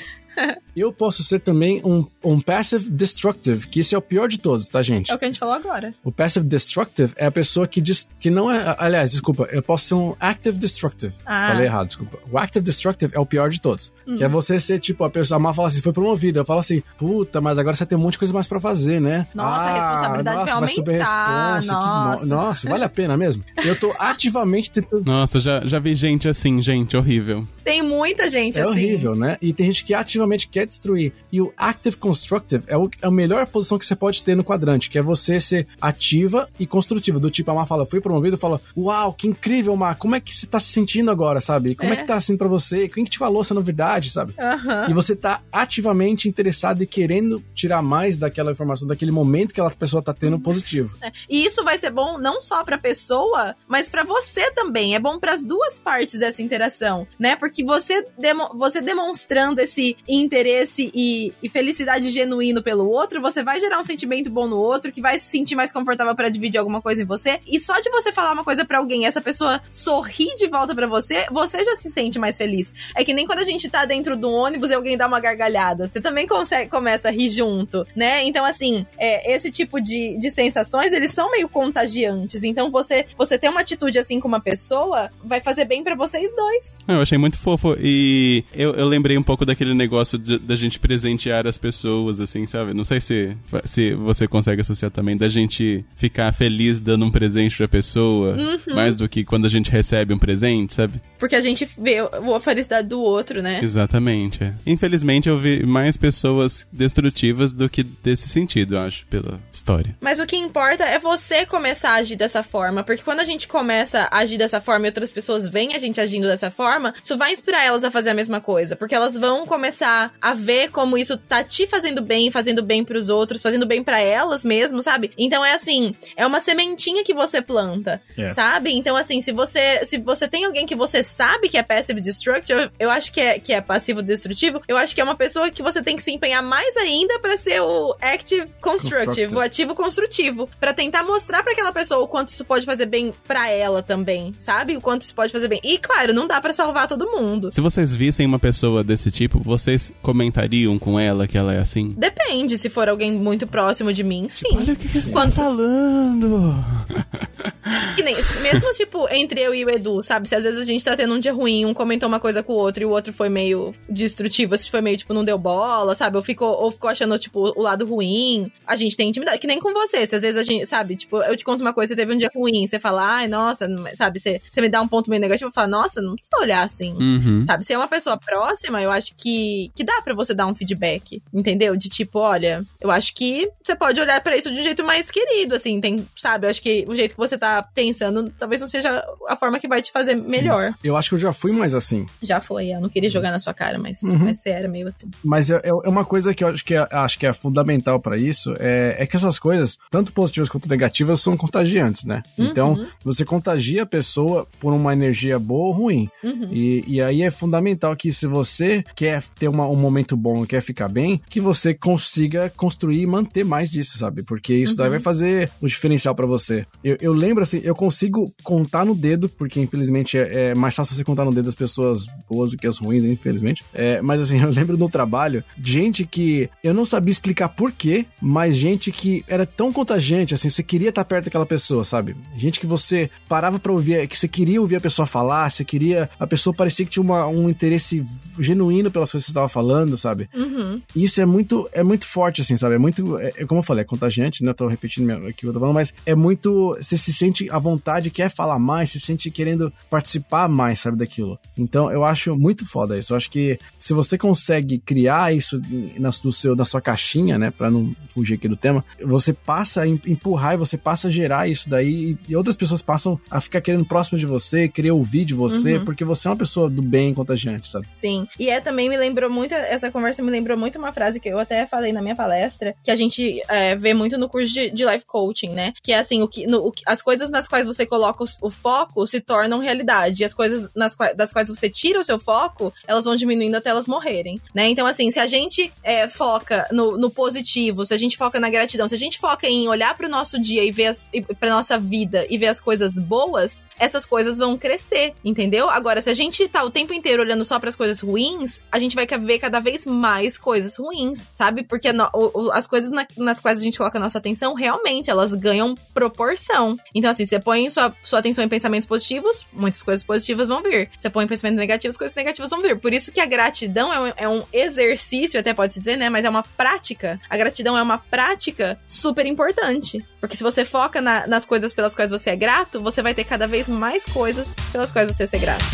Eu posso ser também um, um passive destructive, que isso é o pior de todos, tá, gente? É o que a gente falou agora. O passive destructive é a pessoa que, diz, que não é. Aliás, desculpa, eu posso ser um active destructive. Ah. Falei errado, desculpa. O active destructive é o pior de todos. Uhum. Que é você ser tipo, a pessoa, a Má fala assim, foi promovida. Eu falo assim, puta, mas agora você tem um monte de coisa mais pra fazer, né? Nossa, ah, a responsabilidade nossa, vai aumentar. Nossa. Que, nossa, vale a pena mesmo. Eu tô ativamente tentando. Nossa, já, já vi gente assim, gente, horrível. Tem muita gente é assim. É horrível, né? E tem gente que ativamente quer destruir. E o Active Constructive é, o, é a melhor posição que você pode ter no quadrante, que é você ser ativa e construtiva. Do tipo, a Mar fala, fui promovido, fala, uau, que incrível, Mar, como é que você tá se sentindo agora, sabe? Como é, é que tá assim pra você? Quem que te falou essa novidade, sabe? Uhum. E você tá ativamente interessado e querendo tirar mais daquela informação, daquele momento que aquela pessoa tá tendo positivo. <laughs> É. E isso vai ser bom não só pra pessoa, mas para você também. É bom para as duas partes dessa interação, né? Porque você, demo, você demonstrando esse interesse e, e, felicidade genuíno pelo outro, você vai gerar um sentimento bom no outro, que vai se sentir mais confortável para dividir alguma coisa em você. E só de você falar uma coisa para alguém essa pessoa sorrir de volta para você, você já se sente mais feliz. É que nem quando a gente tá dentro do ônibus e alguém dá uma gargalhada. Você também consegue, começa a rir junto, né? Então, assim, é, esse tipo de, de sensações, eles são meio contagiantes. Então, você, você ter uma atitude assim com uma pessoa vai fazer bem para vocês dois. Eu achei muito fofo. E eu, eu lembrei um pouco daquele negócio negócio da gente presentear as pessoas, assim, sabe? Não sei se, se você consegue associar também, da gente ficar feliz dando um presente pra pessoa, mais do que quando a gente recebe um presente, sabe? Porque a gente vê a felicidade do outro, né? Exatamente. é. Infelizmente eu vi mais pessoas destrutivas do que desse sentido, eu acho, pela história. Mas o que importa é você começar a agir dessa forma. Porque quando a gente começa a agir dessa forma e outras pessoas veem a gente agindo dessa forma, isso vai inspirar elas a fazer a mesma coisa. Porque elas vão começar a ver como isso tá te fazendo bem, fazendo bem pros outros, fazendo bem pra elas mesmo, sabe? Então é assim, é uma sementinha que você planta, É. sabe? Então assim, se você se você tem alguém que você sabe que é passive destructive, eu, acho que é que é passivo destrutivo, eu acho que é uma pessoa que você tem que se empenhar mais ainda pra ser o active constructive, o ativo construtivo, Pra tentar mostrar pra aquela pessoa o quanto isso pode fazer bem pra ela também, sabe? O quanto isso pode fazer bem. E claro, não dá pra salvar todo mundo. Se vocês vissem uma pessoa desse tipo, vocês comentariam com ela que ela é assim? Depende, se for alguém muito próximo de mim, sim. Olha o que, que você Quando- tá falando. <laughs> Que nem, mesmo tipo, entre eu e o Edu, sabe? Se às vezes a gente tá tendo um dia ruim, um comentou uma coisa com o outro e o outro foi meio destrutivo, se foi meio, tipo, não deu bola, sabe? Ou ficou, ou ficou achando, tipo, o lado ruim. A gente tem intimidade. Que nem com você. Se às vezes a gente, sabe? Tipo, eu te conto uma coisa, você teve um dia ruim, você fala, ai, nossa, sabe? Você, você me dá um ponto meio negativo, eu falo, nossa, não precisa olhar assim. Uhum. Sabe, se é uma pessoa próxima, eu acho que, que dá pra você dar um feedback, entendeu? De tipo, olha, eu acho que você pode olhar pra isso de um jeito mais querido, assim, tem, sabe? Eu acho que o jeito que você tá pensando talvez não seja a forma que vai te fazer melhor. Eu acho que eu já fui mais assim. Já foi, eu não queria jogar na sua cara, mas, Uhum. mas você era meio assim. Mas é, é uma coisa que eu acho que é, acho que é fundamental pra isso, é, é que essas coisas, tanto positivas quanto negativas, são contagiantes, né? Então, Uhum. você contagia a pessoa por uma energia boa ou ruim. Uhum. E, e aí é fundamental que se você quer ter uma- um momento bom, quer ficar bem, que você consiga construir e manter mais disso, sabe? Porque isso daí Uhum. vai fazer o diferencial pra você. Eu, eu lembro assim, eu consigo contar no dedo, porque infelizmente é, é mais fácil você contar no dedo as pessoas boas do que as ruins, infelizmente. É, mas assim, <laughs> eu lembro no trabalho, gente que eu não sabia explicar por quê, mas gente que era tão contagiante, assim, você queria estar perto daquela pessoa, sabe? Gente que você parava pra ouvir, que você queria ouvir a pessoa falar, você queria. A pessoa parecia que tinha uma- um interesse genuíno pelas coisas que você estava falando, sabe? Uhum. Isso é muito, é muito forte, assim, sabe? É muito. É, é como eu falei, é contagiante, né? Eu tô repetindo aqui o que eu tô falando, mas é muito. Você se sente à vontade, quer falar mais, se sente querendo participar mais, sabe, daquilo. Então eu acho muito foda isso. Eu acho que se você consegue criar isso na, do seu, na sua caixinha, né? Pra não fugir aqui do tema, você passa a em- empurrar e você passa a gerar isso daí e, outras pessoas passam a ficar querendo próximo de você, querer ouvir de você, Uhum. porque você é uma pessoa do bem contagiante, sabe? Sim. E é também me lembrou muito, essa conversa me lembrou muito uma frase que eu até falei na minha palestra, que a gente é, vê muito no curso de, de life coaching, né? Que é assim, o que, no- o que- as coisas nas quais você coloca o, o foco se tornam realidade. E as coisas nas das quais você tira o seu foco, elas vão diminuindo até elas morrerem, né? Então, assim, se a gente é, foca no, no positivo, se a gente foca na gratidão, se a gente foca em olhar pro nosso dia e ver as, e pra nossa vida e ver as coisas boas, essas coisas vão crescer, entendeu? Agora, se a gente tá o tempo inteiro olhando só pras coisas ruins, a gente vai ver cada vez mais coisas ruins, sabe? Porque no- o- o- as coisas na- nas quais a gente coloca a nossa atenção, realmente, elas ganham proporção. Então, assim, você põe sua, sua atenção em pensamentos positivos, muitas coisas positivas vão vir. Você põe em pensamentos negativos, coisas negativas vão vir. Por isso que a gratidão é um, é um exercício, até pode se dizer, né? Mas é uma prática. A gratidão é uma prática super importante. Porque se você foca na- nas coisas pelas quais você é grato, você vai ter cada vez mais coisas pelas quais você ser grato.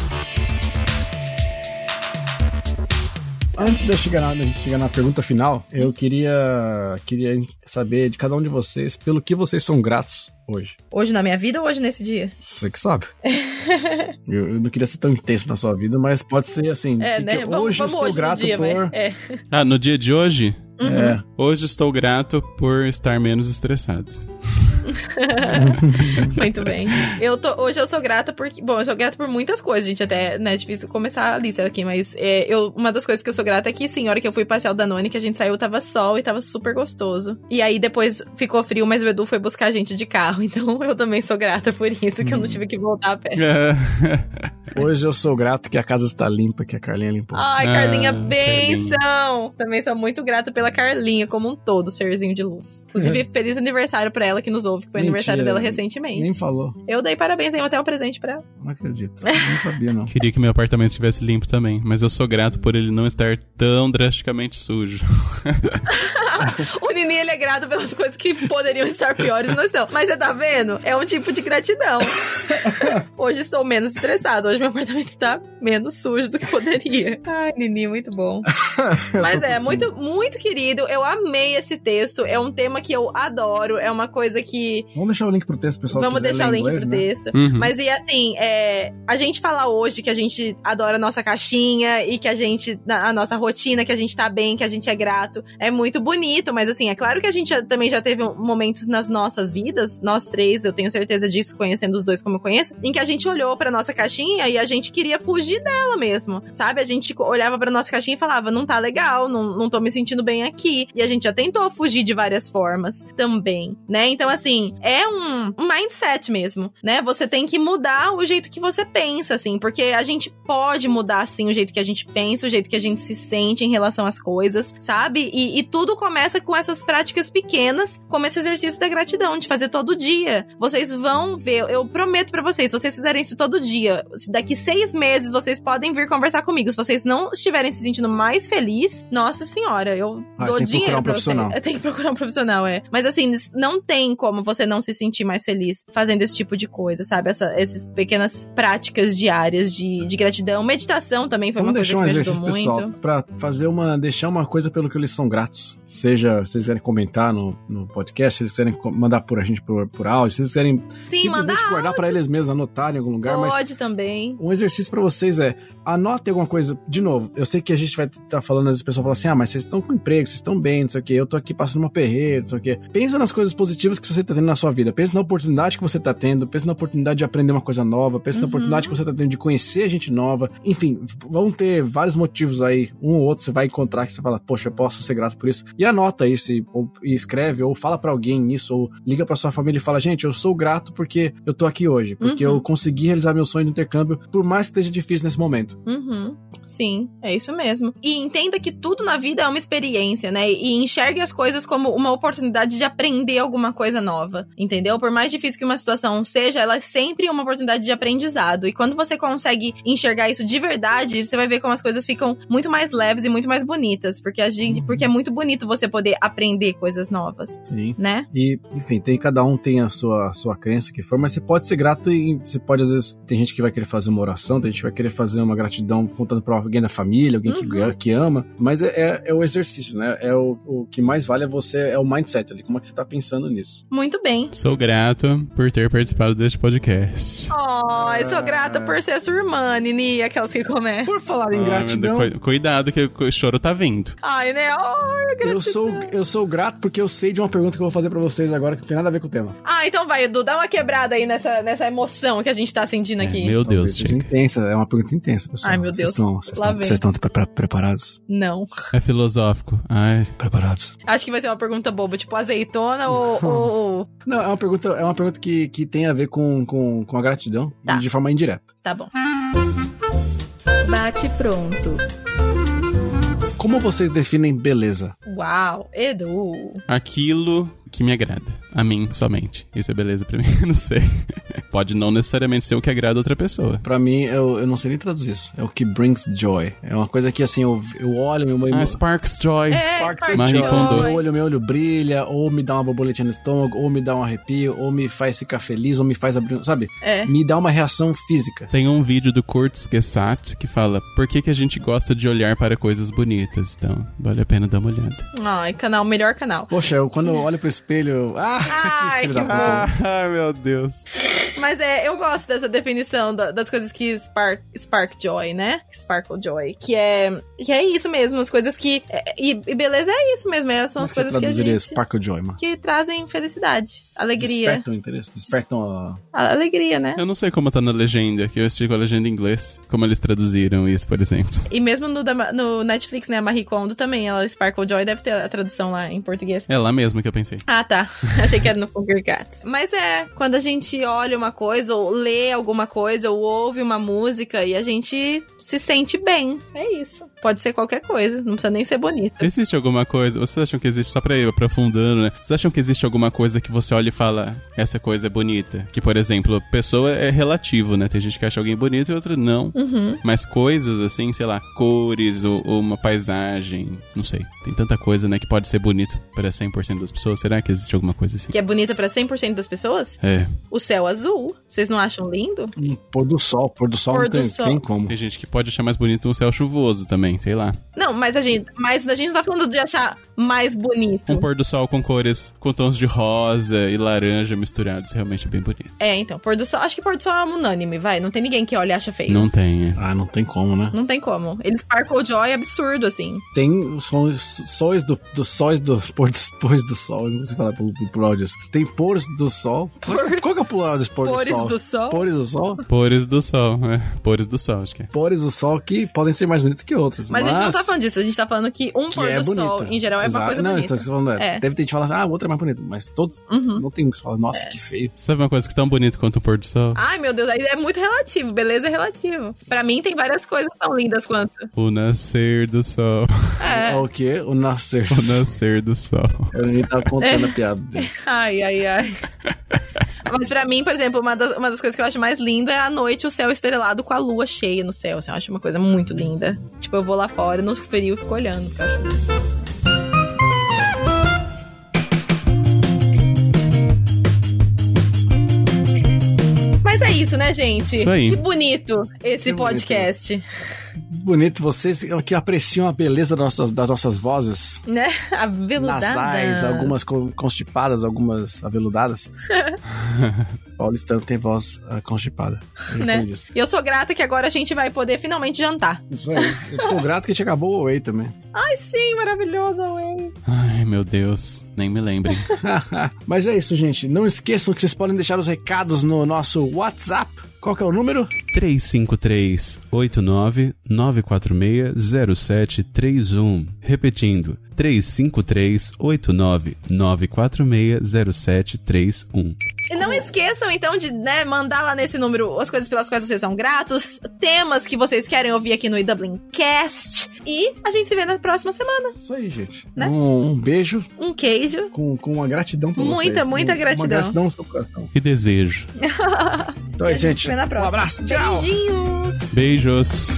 Antes de chegar na, de chegar na pergunta final, eu queria, queria saber de cada um de vocês pelo que vocês são gratos hoje. Hoje na minha vida ou hoje nesse dia? Você que sabe. <laughs> eu, eu não queria ser tão intenso na sua vida, mas pode ser assim. É, que- né? que Vamos, hoje eu vamos estou hoje grato dia, por. É. Ah, no dia de hoje? Uhum. É, Hoje estou grato por estar menos estressado. <laughs> Muito bem. Eu tô, hoje eu sou grata por. Bom, eu sou grata por muitas coisas, gente. Até, né, é difícil começar a lista aqui, mas é, eu, uma das coisas que eu sou grata é que, sim, a hora que eu fui passear o Danone, que a gente saiu, tava sol e tava super gostoso. E aí depois ficou frio, mas o Edu foi buscar a gente de carro. <laughs> Então eu também sou grata por isso, que eu não tive que voltar a pé. <laughs> Hoje eu sou grato que a casa está limpa, que a Carlinha limpou. Ai, Ah, Carlinha, Carlinha. benção! Também sou muito grata pela Carlinha, como um todo, serzinho de luz. Inclusive, feliz aniversário pra ela que nos ouve, que foi Mentira. aniversário dela recentemente. Nem falou. Eu dei parabéns, dei até um presente pra ela. Não acredito. Não sabia, não. Queria que meu apartamento estivesse limpo também, mas eu sou grato por ele não estar tão drasticamente sujo. <laughs> O Nini, ele é grato pelas coisas que poderiam estar piores e não estão. Mas você tá vendo? É um tipo de gratidão. <laughs> Hoje estou menos estressado. Hoje meu apartamento está menos sujo do que poderia. Ai, Nini, muito bom. <laughs> Mas é, muito, muito querido. Eu amei esse texto. É um tema que eu adoro. É uma coisa que. Vamos deixar o link pro texto, pessoal. Vamos deixar o link inglês, pro né? texto. Uhum. Mas e assim, é, a gente fala hoje que a gente adora a nossa caixinha e que a gente, a nossa rotina, que a gente tá bem, que a gente é grato. É muito bonito, mas assim, é claro que a gente já- também já teve momentos nas nossas vidas, nós três, eu tenho certeza disso, conhecendo os dois como eu conheço, em que a gente olhou pra nossa caixinha e a gente queria fugir dela mesmo, sabe? A gente olhava pra nossa caixinha e falava, não tá legal, não, não tô me sentindo bem aqui. E a gente já tentou fugir de várias formas também, né? Então, assim, é um, mindset mesmo, né? Você tem que mudar o jeito que você pensa, assim, porque a gente pode mudar, assim, o jeito que a gente pensa, o jeito que a gente se sente em relação às coisas, sabe? E, e tudo começa com essas práticas pequenas, como esse exercício da gratidão, de fazer todo dia. Vocês vão ver, eu prometo pra vocês, se vocês fizerem isso todo dia, daqui seis meses vocês podem vir conversar comigo. Se vocês não estiverem se sentindo mais feliz, nossa senhora, eu Ah, dou tem dinheiro um pra você. profissional. <laughs> Eu tenho que procurar um profissional, é. Mas assim, não tem como você não se sentir mais feliz fazendo esse tipo de coisa, sabe? Essa, essas pequenas práticas diárias de, de gratidão. Meditação também foi Vamos uma coisa deixar um que me ajudou exercício, muito. pessoal, pra fazer uma. deixar uma coisa pelo que eles são gratos. Seja, se vocês quiserem comentar no, no podcast, se eles quiserem mandar por a gente por, por áudio, se vocês quiserem Sim, mandar simplesmente guardar pra eles mesmos, anotar em algum lugar, pode também. um exercício pra vocês é anotem alguma coisa. De novo, eu sei que a gente vai estar falando, às vezes o pessoal fala assim: ah, mas vocês estão com emprego, vocês estão bem, não sei o quê, eu tô aqui passando uma perreira, não sei o quê. Pensa nas coisas positivas que você tá tendo na sua vida. Pensa na oportunidade que você tá tendo, pensa na oportunidade de aprender uma coisa nova, pensa na Uhum. oportunidade que você tá tendo de conhecer gente nova. Enfim, vão ter vários motivos aí, um ou outro você vai encontrar que você fala, poxa, eu posso ser grato por isso. E anota isso, e, ou, e escreve, ou fala pra alguém isso, ou liga pra sua família e fala, gente, eu sou grato porque eu tô aqui hoje, porque Uhum. eu consegui realizar meu sonho de intercâmbio, por mais que esteja difícil nesse momento. Uhum. Sim, é isso mesmo. E entenda que tudo na vida é uma experiência, né? E enxergue as coisas como uma oportunidade de aprender alguma coisa nova, entendeu? Por mais difícil que uma situação seja, ela é sempre uma oportunidade de aprendizado. E quando você consegue enxergar isso de verdade, você vai ver como as coisas ficam muito mais leves e muito mais bonitas, porque a gente, porque é muito bonito você poder aprender coisas novas, Sim. né? E, enfim, tem, cada um tem a sua, a sua crença que for, mas você pode ser grato e você pode, às vezes, tem gente que vai querer fazer uma oração, tem gente que vai querer fazer uma gratidão contando pra alguém da família, alguém que, Uhum. que ama, mas é, é, é o exercício, né? É o, o que mais vale é você, é o mindset ali, como é que você tá pensando nisso. Muito bem. Sou grato por ter participado deste podcast. Oh, eu sou grata por ser sua irmã, Nini, aquelas que começam. Por falar em Ah, gratidão, cu- Cuidado que o choro tá vindo. Ai, né? Oh, gratidão. eu sou, eu sou grato porque eu sei de uma pergunta que eu vou fazer pra vocês agora que não tem nada a ver com o tema. Ah, então vai, Edu, dá uma quebrada aí nessa, nessa emoção que a gente tá sentindo É, aqui. meu Deus, chega. intensa, é uma pergunta intensa, pessoal. Ai, meu Deus. Vocês estão, vocês Lá estão, vem. vocês estão pre- pre- preparados? Não. É filosófico. Ai, Preparados. Acho que vai ser uma pergunta boba, tipo azeitona ou. <laughs> ou... Não, é uma pergunta, é uma pergunta que, que tem a ver com, com, com a gratidão, Tá. de forma indireta. Tá bom. Bate pronto. Como vocês definem beleza? Uau, Edu. aquilo que me agrada. A mim somente. Isso é beleza pra <laughs> mim? não sei. Pode não necessariamente ser o que agrada outra pessoa. Pra mim, eu, eu não sei nem traduzir isso. É o que brings joy. É uma coisa que, assim, eu, eu olho, meu... meu Ah, Sparks Joy. É, Sparks Spark Marie joy. Kondo. Meu olho, meu olho brilha, ou me dá uma borboletinha no estômago, ou me dá um arrepio, ou me faz ficar feliz, ou me faz abrir... Sabe? É. Me dá uma reação física. Tem um vídeo do Kurt Gesat que fala por que, que a gente gosta de olhar para coisas bonitas. Então, vale a pena dar uma olhada. Ai, canal, melhor canal. Poxa, eu, quando eu olho pro espelho... eu- Ah, Ai, que da puta. Ai, meu Deus. Mas é, eu gosto dessa definição da- das coisas que spark, spark joy, né? Sparkle joy. Que é, que é isso mesmo, as coisas que. é- E, e beleza é isso mesmo, é, são Como é as que você coisas que a gente. Sparkle joy, mano? Que trazem felicidade, alegria. Despertam o interesse, despertam a... A alegria, né? Eu não sei como tá na legenda, que eu assisti com a legenda em inglês. Como eles traduziram isso, por exemplo. E mesmo no, da- no Netflix, né? A Marie Kondo também, ela Sparkle Joy deve ter a tradução lá em português. É lá mesmo que eu pensei. Ah, tá. <laughs> Achei que era no Funker Cats. Mas é, quando a gente olha uma coisa, ou lê alguma coisa, ou ouve uma música e a gente se sente bem. É isso. Pode ser qualquer coisa, não precisa nem ser bonito. Existe alguma coisa, vocês acham que existe, só pra ir aprofundando, né? Vocês acham que existe alguma coisa que você olha e fala, essa coisa é bonita? Que, por exemplo, pessoa é relativo, né? Tem gente que acha alguém bonito e outra não. Uhum. Mas coisas assim, sei lá, cores ou, ou uma paisagem, não sei. Tem tanta coisa, né, que pode ser bonito para 100% das pessoas. Será que existe alguma coisa assim? Que é bonita pra 100% das pessoas? É. O céu azul. Vocês não acham lindo? Um pôr do sol. Pôr do sol Pôr não tem, do sol. tem como. Tem gente que pode achar mais bonito um céu chuvoso também, sei lá. Não, mas a gente, mas a gente não tá falando de achar mais bonito. Um pôr do sol com cores, com tons de rosa e laranja misturados, realmente é bem bonito. É, então, pôr do sol. Acho que pôr do sol é unânime, vai. Não tem ninguém que olhe e acha feio. Não tem, é. Ah, não tem como, né? Não tem como. Eles Sparkle Joy é absurdo, assim. Tem os sons, sóis do, dos sóis do <laughs> pôr dos pôs do sol. Não sei falar pro, pro plural disso. Tem pôres do sol. Qual, qual que é o plural pôr Pores do sol? do sol. Pôres do sol? Pores do sol, é. Pores do sol, acho que é. Pôres do sol que podem ser mais bonitos que outros. Mas, Mas, a gente não tá falando disso, a gente tá falando que um que pôr é do bonito. sol, em geral, é uma Exato. coisa não, bonita. Então, falando, é. É. Deve ter gente falando, ah, o outro é mais bonito. Mas todos. Uhum. Não tem que fala, nossa, que feio. Sabe uma coisa que é tão bonito quanto um pôr do sol? Ai, meu Deus, aí é muito relativo. Beleza é relativo. Pra mim, tem várias coisas tão lindas quanto. O nascer do sol. É. O quê? O nascer. O nascer do sol. Eu nem tava contando a <laughs> piada dele. Ai, ai, ai. Mas pra mim, por exemplo, uma das, uma das coisas que eu acho mais linda é à noite o céu estrelado com a lua cheia no céu. Assim, eu acho uma coisa muito linda. Tipo, eu vou lá fora no frio e fico olhando. porque eu acho lindo. Mas é isso, né, gente? Isso aí. Que bonito esse Que podcast. Bonito, vocês que apreciam a beleza das nossas, das nossas vozes. Né? <laughs> Aveludada. Nasais, algumas co- constipadas, algumas aveludadas. <laughs> Paulistano tem voz ah, constipada. Eu Né? E eu sou grata que agora a gente vai poder finalmente jantar. Isso aí. Eu tô grato que a gente acabou o Whey também. Ai, sim, maravilhosa, Wayne. Ai, meu Deus. Nem me lembrem. <laughs> Mas é isso, gente. Não esqueçam que vocês podem deixar os recados no nosso WhatsApp. Qual que é o número? 353-89-946-0731. Repetindo, 353-89-946-0731. E não esqueçam, então, de né, mandar lá nesse número as coisas pelas quais vocês são gratos, temas que vocês querem ouvir aqui no Dublin Cast. E a gente se vê na próxima semana. Isso aí, gente. Né? Um, um beijo Um queijo. com, com uma gratidão pra Muita, vocês. muita Um- gratidão. Uma gratidão no seu coração. E desejo. <laughs> Então é gente gente. se vê na próxima. Um abraço. Tchau. Beijinhos. Beijos.